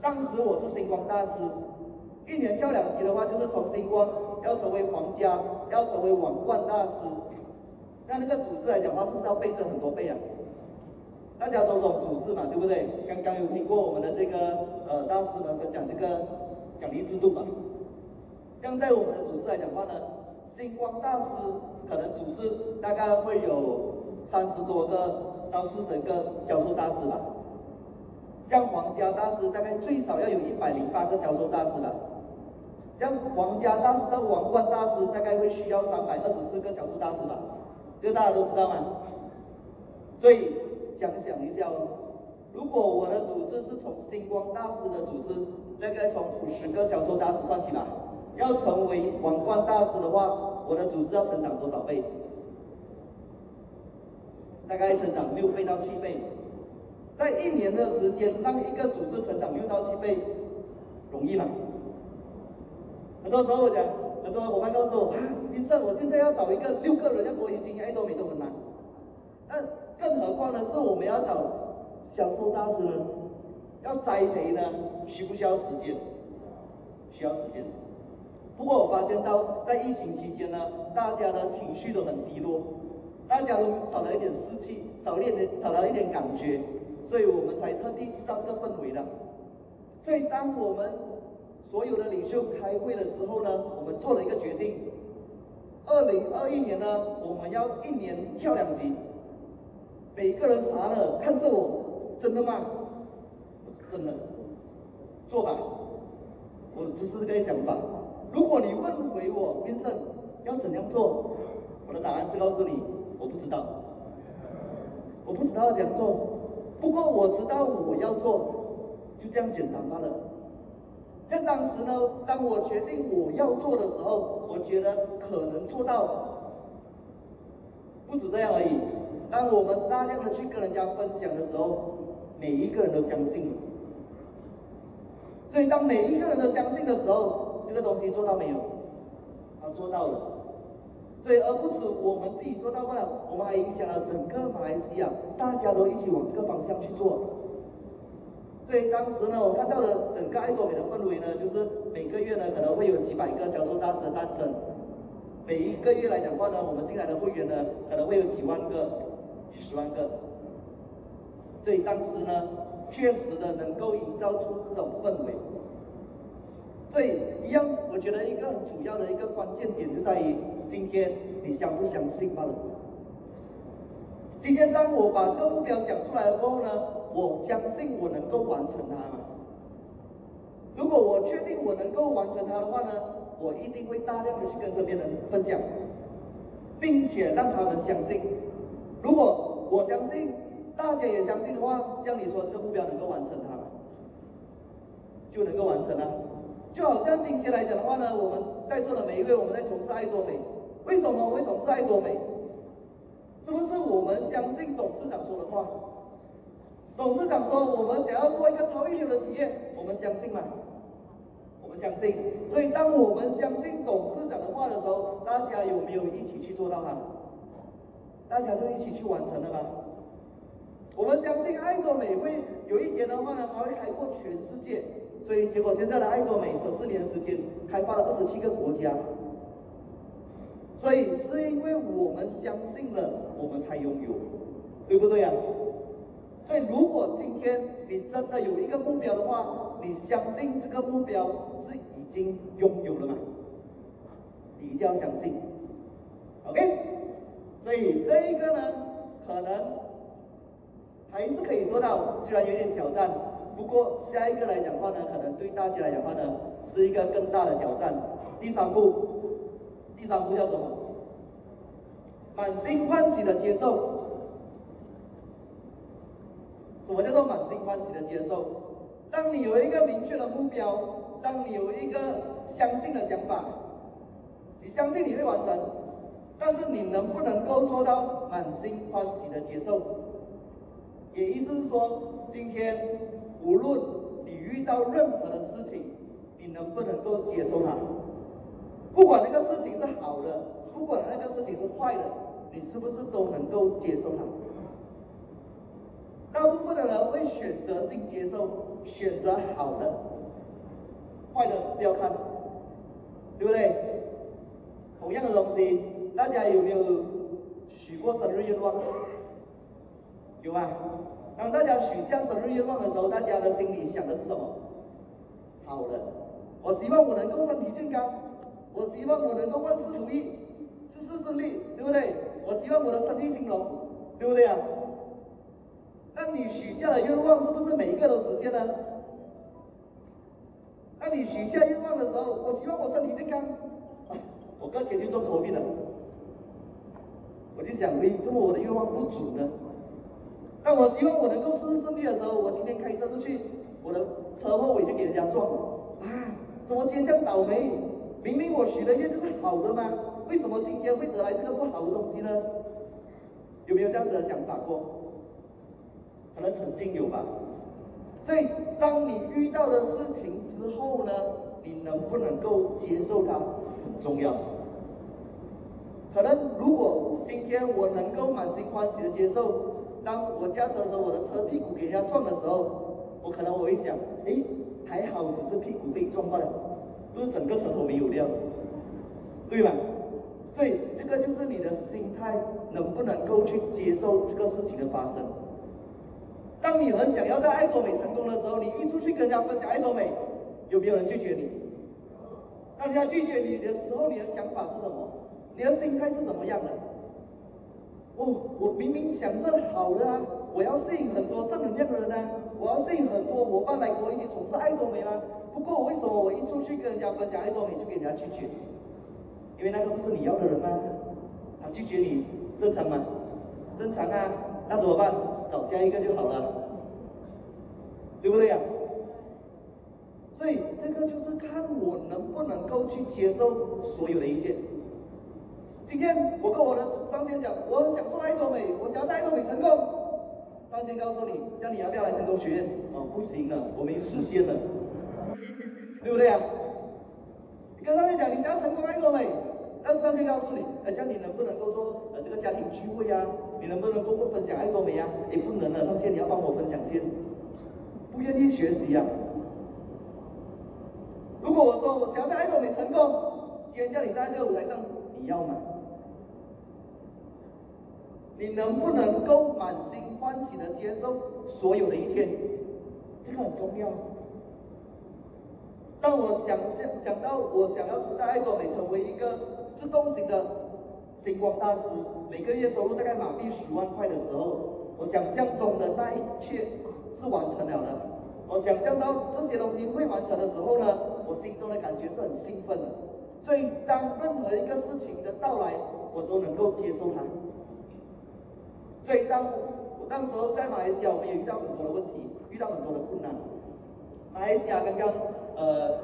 当时我是星光大师，一年跳两级的话，就是从星光要成为皇家，要成为王冠大师。那那个组织来讲的话，是不是要倍增很多倍啊？大家都懂组织嘛，对不对？刚刚有听过我们的这个呃大师们分享这个奖励制度嘛？这样在我们的组织来讲的话呢，星光大师可能组织大概会有三十多个到四十个销售大师吧。像皇家大师大概最少要有一百零八个销售大师吧。像皇家大师到王冠大师大概会需要三百二十四个销售大师吧。这个大家都知道吗？所以想想一下哦，如果我的组织是从星光大师的组织，大概从五十个销售大师算起吧，要成为王冠大师的话，我的组织要成长多少倍？大概成长六倍到七倍。在一年的时间让一个组织成长六到七倍，容易吗？很多时候我讲，很多伙伴告诉我，啊，医生，我现在要找一个六个人要给我经营爱多美都很难。那更何况呢，是我们要找销售大师呢，要栽培呢，需不需要时间？需要时间。不过我发现到在疫情期间呢，大家的情绪都很低落，大家都少了一点士气，少了一点，少了一点感觉。所以我们才特地制造这个氛围的。所以当我们所有的领袖开会了之后呢，我们做了一个决定：二零二一年呢，我们要一年跳两级。每个人傻了，看着我，真的吗？真的，做吧。我只是这个想法。如果你问回我，Vincent 要怎样做，我的答案是告诉你，我不知道，我不知道要怎样做。不过我知道我要做，就这样简单罢了。在当时呢，当我决定我要做的时候，我觉得可能做到。不止这样而已。当我们大量的去跟人家分享的时候，每一个人都相信了。所以当每一个人都相信的时候，这个东西做到没有？啊，做到了。所以，而不止我们自己做到不了，我们还影响了整个马来西亚，大家都一起往这个方向去做。所以当时呢，我看到的整个爱多美的氛围呢，就是每个月呢可能会有几百个销售大师的诞生，每一个月来讲话呢，我们进来的会员呢可能会有几万个、几十万个。所以当时呢，确实的能够营造出这种氛围。所以一样，我觉得一个很主要的一个关键点就在于。今天你相不相信罢了。今天当我把这个目标讲出来了过后呢，我相信我能够完成它嘛。如果我确定我能够完成它的话呢，我一定会大量的去跟身边人分享，并且让他们相信。如果我相信，大家也相信的话，这样你说这个目标能够完成它吗？就能够完成了。就好像今天来讲的话呢，我们在座的每一位，我们在从事爱多美。为什么我会从事爱多美？是不是我们相信董事长说的话？董事长说我们想要做一个超一流的企业，我们相信吗？我们相信。所以当我们相信董事长的话的时候，大家有没有一起去做到它？大家就一起去完成了吗？我们相信爱多美会有一天的话呢，还会开阔全世界。所以结果现在的爱多美十四年时间开发了二十七个国家。所以是因为我们相信了，我们才拥有，对不对呀？所以如果今天你真的有一个目标的话，你相信这个目标是已经拥有了吗？你一定要相信，OK？所以这一个呢，可能还是可以做到，虽然有点挑战，不过下一个来讲话呢，可能对大家来讲话呢，是一个更大的挑战。第三步。第三步叫什么？满心欢喜的接受。什么叫做满心欢喜的接受？当你有一个明确的目标，当你有一个相信的想法，你相信你会完成，但是你能不能够做到满心欢喜的接受？也意思是说，今天无论你遇到任何的事情，你能不能够接受它？不管那个事情是好的，不管那个事情是坏的，你是不是都能够接受它？大部分的人会选择性接受，选择好的，坏的不要看，对不对？同样的东西，大家有没有许过生日愿望？有啊。当大家许下生日愿望的时候，大家的心里想的是什么？好的，我希望我能够身体健康，我希望我能够万事如意，事事顺利，对不对？我希望我的生意兴隆，对不对啊？那你许下的愿望是不是每一个都实现了？那你许下愿望的时候，我希望我身体健康，我刚才就中 COVID 了，我就想，为什么我的愿望不准呢？那我希望我能够事事顺利的时候，我今天开车出去，我的车后尾就给人家撞，啊，怎么今天这样倒霉？明明我许的愿就是好的吗？为什么今天会得来这个不好的东西呢？有没有这样子的想法过？可能曾经有吧，所以当你遇到的事情之后呢，你能不能够接受它很重要。可能如果今天我能够满心欢喜的接受，当我驾车的时候，我的车屁股给人家撞的时候，我可能我会想，诶，还好只是屁股被撞坏了，不是整个车头没有掉，对吧？所以这个就是你的心态能不能够去接受这个事情的发生。当你很想要在爱多美成功的时候，你一出去跟人家分享爱多美，有没有人拒绝你？当人家拒绝你的时候，你的想法是什么？你的心态是怎么样的？哦，我明明想着好的啊，我要吸引很多正能量的人啊，我要吸引很多伙伴来跟我一起从事爱多美吗？不过为什么我一出去跟人家分享爱多美就给人家拒绝？因为那个不是你要的人吗？他拒绝你正常吗？正常啊，那怎么办？找下一个就好了，对不对呀？所以这个就是看我能不能够去接受所有的一切。今天我跟我的上线讲，我很想做爱多美，我想要在爱多美成功。上线告诉你，叫你要不要来成功学院？哦，不行了，我没时间了，对不对啊？你跟上线讲，你想要成功爱多美。但是上线告诉你，呃，这样你能不能够做呃这个家庭聚会啊？你能不能够分享爱多美啊？你不能了，上线你要帮我分享先，不愿意学习呀、啊。如果我说我想要在爱多美成功，今天叫你站在这个舞台上，你要吗？你能不能够满心欢喜的接受所有的一切？这个很重要。当我想象想到我想要在爱多美成为一个。自动型的星光大师，每个月收入大概马币十万块的时候，我想象中的那一切是完成了的。我想象到这些东西会完成的时候呢，我心中的感觉是很兴奋的。所以当任何一个事情的到来，我都能够接受它。所以当我那时候在马来西亚，我们也遇到很多的问题，遇到很多的困难。马来西亚刚刚呃。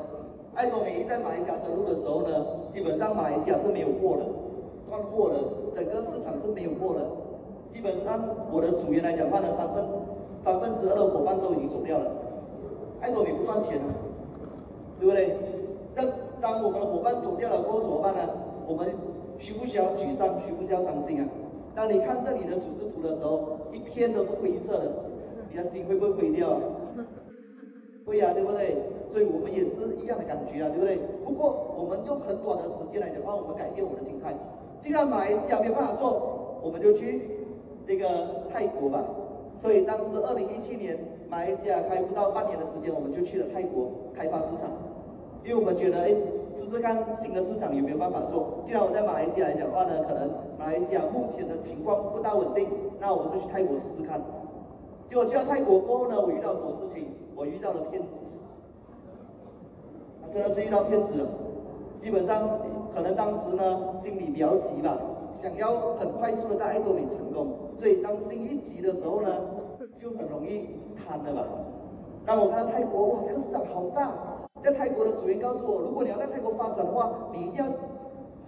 艾多美在马来西亚登陆的时候呢，基本上马来西亚是没有货的，断货的，整个市场是没有货的。基本上我的组员来讲，话呢，三分三分之二的伙伴都已经走掉了。艾多美不赚钱啊，对不对？那当我们的伙伴走掉了过后怎么办呢？我们需不需要沮丧？需不需要伤心啊？当你看这里的组织图的时候，一片都是灰色的，你的心会不会灰掉啊？会呀，对不对？所以我们也是一样的感觉啊，对不对？不过我们用很短的时间来讲，帮我们改变我们的心态。既然马来西亚没有办法做，我们就去这个泰国吧。所以当时二零一七年马来西亚开不到半年的时间，我们就去了泰国开发市场，因为我们觉得，哎，试试看新的市场有没有办法做。既然我在马来西亚来讲的话呢，可能马来西亚目前的情况不大稳定，那我就去泰国试试看。结果去到泰国过后呢，我遇到什么事情？我遇到了骗子，啊，真的是遇到骗子了。基本上，可能当时呢心里比较急吧，想要很快速的在艾多美成功，所以当心一急的时候呢，就很容易贪了吧。当我看到泰国，哇，这个市场好大，在泰国的主人告诉我，如果你要在泰国发展的话，你一定要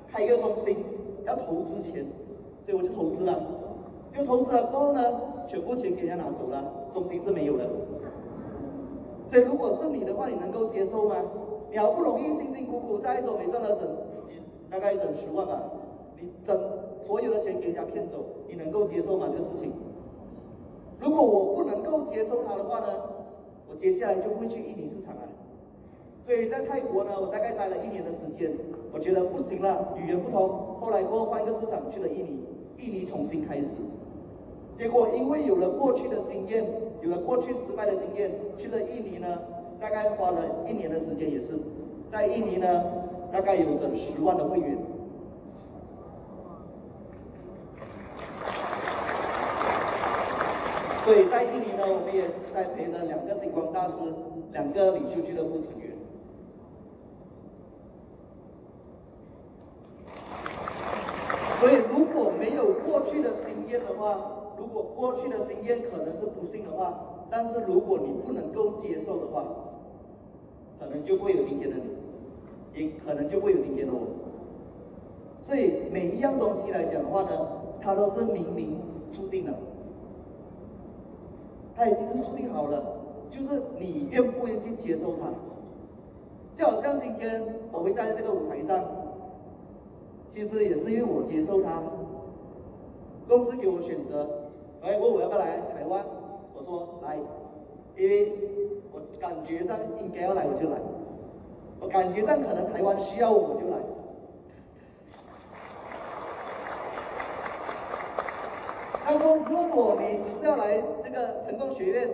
开一个中心，要投资钱，所以我就投资了。就投资了过后呢，全部钱给人家拿走了，中心是没有的。所以如果是你的话，你能够接受吗？你好不容易辛辛苦苦在爱多美赚了整几大概整十万吧，你整所有的钱给人家骗走，你能够接受吗？这个事情？如果我不能够接受它的话呢，我接下来就不会去印尼市场了。所以在泰国呢，我大概待了一年的时间，我觉得不行了，语言不通。后来我换一个市场去了印尼，印尼重新开始。结果因为有了过去的经验，有了过去失败的经验，去了印尼呢，大概花了一年的时间，也是在印尼呢，大概有整十万的会员。所以在印尼呢，我们也栽培了两个星光大师，两个领袖俱乐部成员。所以如果没有过去的经验的话，如果过去的经验可能是不幸的话，但是如果你不能够接受的话，可能就会有今天的你，也可能就会有今天的我。所以每一样东西来讲的话呢，它都是冥冥注定的，它已经是注定好了，就是你愿不愿意去接受它。就好像今天我会站在这个舞台上，其实也是因为我接受他，公司给我选择。哎，问我要不要来台湾？我说来，因为我感觉上应该要来，我就来。我感觉上可能台湾需要我，就来。当公司问我，你只是要来这个成功学院，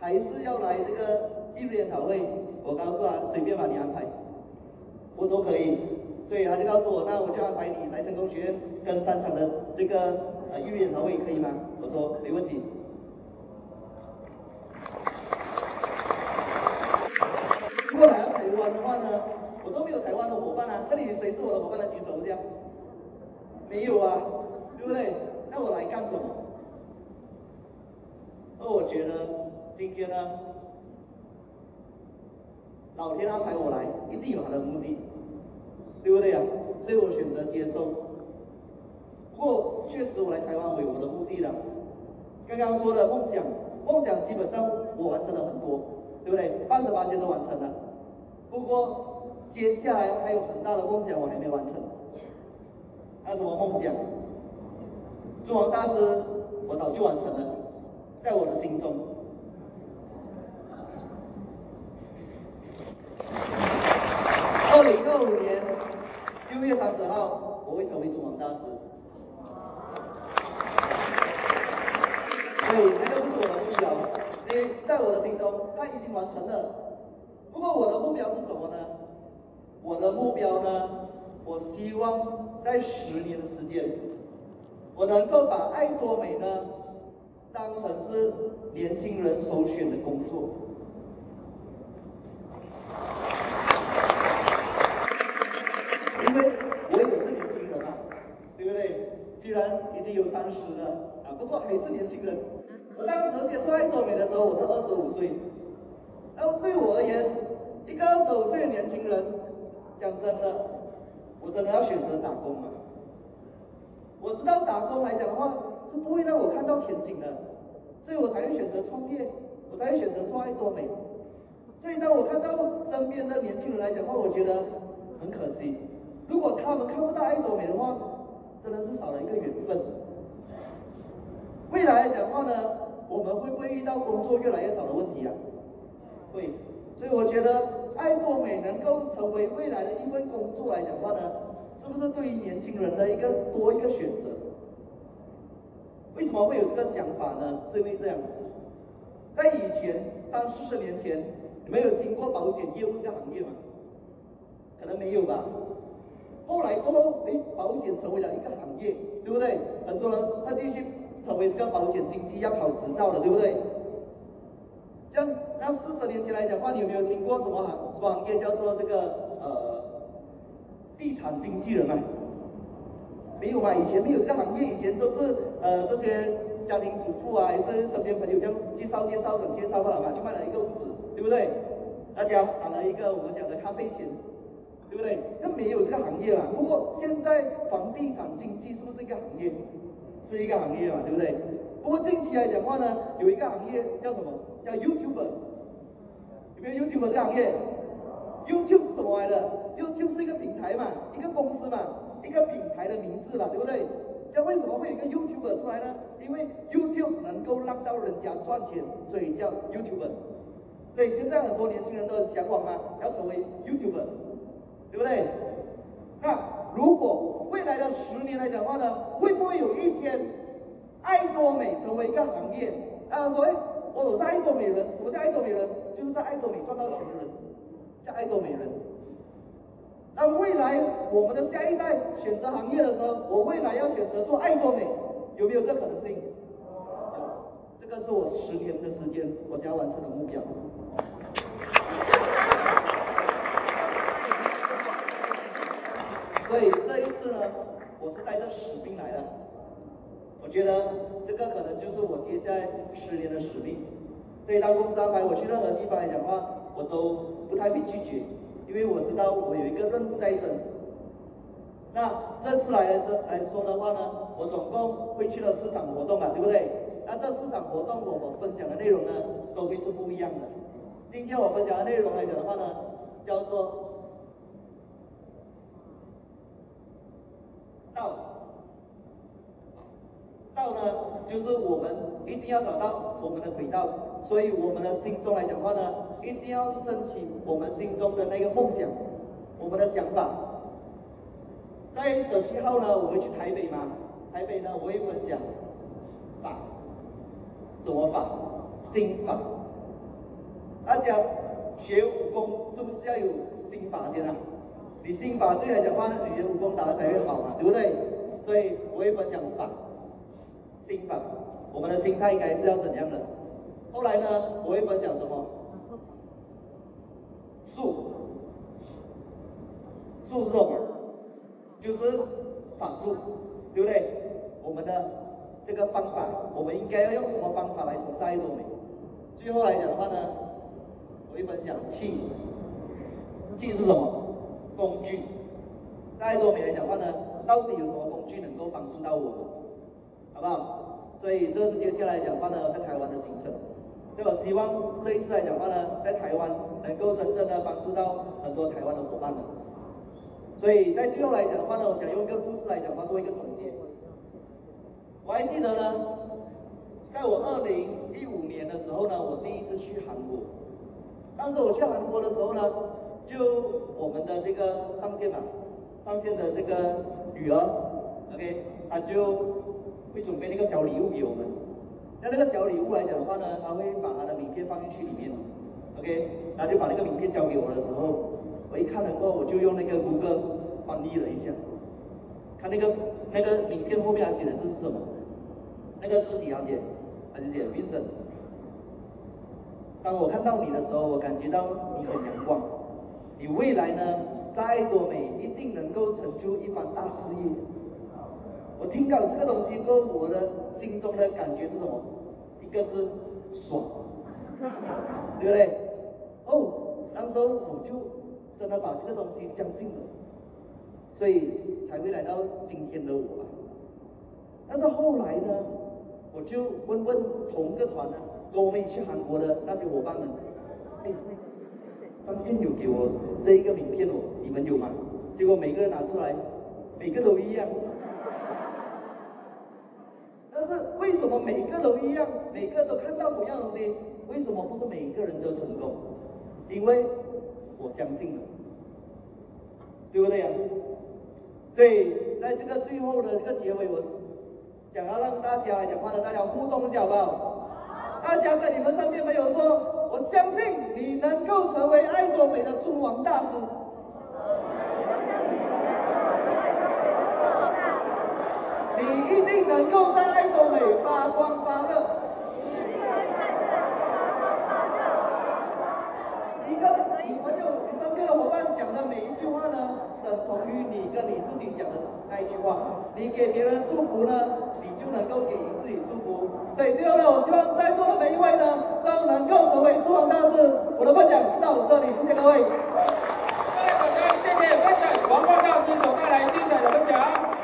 还是要来这个艺术研讨会？我告诉他，随便把你安排，我都可以。所以他就告诉我，那我就安排你来成功学院跟三场的这个呃艺术研讨会，可以吗？我说没问题。如果来到台湾的话呢，我都没有台湾的伙伴啊。这里谁是我的伙伴来举手一下？没有啊，对不对？那我来干什么？而我觉得今天呢，老天安排我来，一定有他的目的，对不对呀？所以我选择接受。不过确实，我来台湾为我的目的了。刚刚说的梦想，梦想基本上我完成了很多，对不对？八十八千都完成了。不过接下来还有很大的梦想我还没完成。那什么梦想？珠王大师我早就完成了，在我的心中。二零二五年六月三十号，我会成为珠王大师。对，那个不是我的目标，因为在我的心中，他已经完成了。不过我的目标是什么呢？我的目标呢？我希望在十年的时间，我能够把爱多美呢当成是年轻人首选的工作。因为我也是年轻人嘛，对不对？虽然已经有三十了啊，不过还是年轻人。我当时接触爱多美的时候，我是二十五岁。那么对我而言，一个二十五岁的年轻人，讲真的，我真的要选择打工吗？我知道打工来讲的话，是不会让我看到前景的，所以我才会选择创业，我才会选择做爱多美。所以当我看到身边的年轻人来讲的话，我觉得很可惜。如果他们看不到爱多美的话，真的是少了一个缘分。未来来讲话呢，我们会不会遇到工作越来越少的问题啊？会，所以我觉得爱多美能够成为未来的一份工作来讲话呢，是不是对于年轻人的一个多一个选择？为什么会有这个想法呢？是因为这样子，在以前三四十年前，你们有听过保险业务这个行业吗？可能没有吧。后来过后，哎，保险成为了一个行业，对不对？很多人他必须。成为这个保险经纪要考执照的，对不对？这样那四十年前来讲话，你有没有听过什么行什么行业叫做这个呃地产经纪人啊？没有嘛？以前没有这个行业，以前都是呃这些家庭主妇啊，还是身边朋友这样介绍介绍的介绍过来嘛，就卖了一个屋子，对不对？大家拿了一个我们讲的咖啡钱，对不对？那没有这个行业嘛。不过现在房地产经济是不是一个行业？是一个行业嘛，对不对？不过近期来讲的话呢，有一个行业叫什么？叫 YouTuber。有没有 YouTuber 这个行业？YouTube 是什么来的？YouTube 是一个平台嘛，一个公司嘛，一个品牌的名字嘛，对不对？那为什么会有一个 YouTuber 出来呢？因为 YouTube 能够让到人家赚钱，所以叫 YouTuber。所以现在很多年轻人都很向往嘛，要成为 YouTuber，对不对？那如果未来的十年来讲的话呢，会不会有一天，爱多美成为一个行业？啊，所谓我是爱多美人，什么叫爱多美人？就是在爱多美赚到钱的人，叫爱多美人。那未来我们的下一代选择行业的时候，我未来要选择做爱多美，有没有这可能性？有，这个是我十年的时间我想要完成的目标。所以这一次呢，我是带着使命来的。我觉得这个可能就是我接下来十年的使命。所以当公司安排我去任何地方来讲的话，我都不太会拒绝。因为我知道我有一个任务在身，那这次来这来说的话呢，我总共会去了四场活动嘛，对不对？那这四场活动我我分享的内容呢，都会是不一样的。今天我分享的内容来讲的话呢，叫做道，道呢就是我们一定要找到我们的轨道，所以我们的心中来讲话呢。一定要升起我们心中的那个梦想，我们的想法。在十七号呢，我会去台北嘛，台北呢，我会分享法，什么法？心法。大家学武功是不是要有心法先啊？你心法对来讲话，你的武功打得才会好嘛，对不对？所以我会分享法，心法，我们的心态应该是要怎样的？后来呢，我会分享什么？术，术是什么？就是法术，对不对？我们的这个方法，我们应该要用什么方法来从事爱多美？最后来讲的话呢，我会分享气，气是什么？工具。在多美来讲话呢，到底有什么工具能够帮助到我们？好不好？所以这是接下来讲话呢，在台湾的行程。所以我希望这一次来讲话呢，在台湾能够真正的帮助到很多台湾的伙伴们。所以在最后来讲的话呢，我想用一个故事来讲话做一个总结。我还记得呢，在我二零一五年的时候呢，我第一次去韩国。当时我去韩国的时候呢，就我们的这个上线嘛，上线的这个女儿，OK，她就会准备那个小礼物给我们。那那个小礼物来讲的话呢，她会把她的名片放进去里面，OK，然后就把那个名片交给我的时候，我一看了过后，我就用那个谷歌翻译了一下，看那个那个名片后面写的字是什么？那个字体了解，他就写 Vincent。当我看到你的时候，我感觉到你很阳光，你未来呢，再多美一定能够成就一番大事业。我听到这个东西过后，我的心中的感觉是什么？一个字，爽，对不对？哦，那时候我就真的把这个东西相信了，所以才会来到今天的我。但是后来呢，我就问问同一个团呢，跟我们一起去韩国的那些伙伴们，哎，上线有给我这一个名片哦，你们有吗？结果每个人拿出来，每个都一样。但是为什么每个都一样，每个都看到同样东西？为什么不是每一个人都成功？因为我相信了，对不对呀？所以在这个最后的这个结尾，我想要让大家讲话的，大家互动一下好不好？大家跟你们身边朋友说，我相信你能够成为爱多美的中文大师。你一定能够在爱多美发光发热。你朋友、你身边的伙伴讲的每一句话呢，等同于你跟你自己讲的那一句话。你给别人祝福呢，你就能够给予自己祝福。所以最后呢，我希望在座的每一位呢，都能够成为诸王大师。我的分享到这里，谢谢各位。谢谢大家，谢谢分享，王冠大师所带来精彩的分享。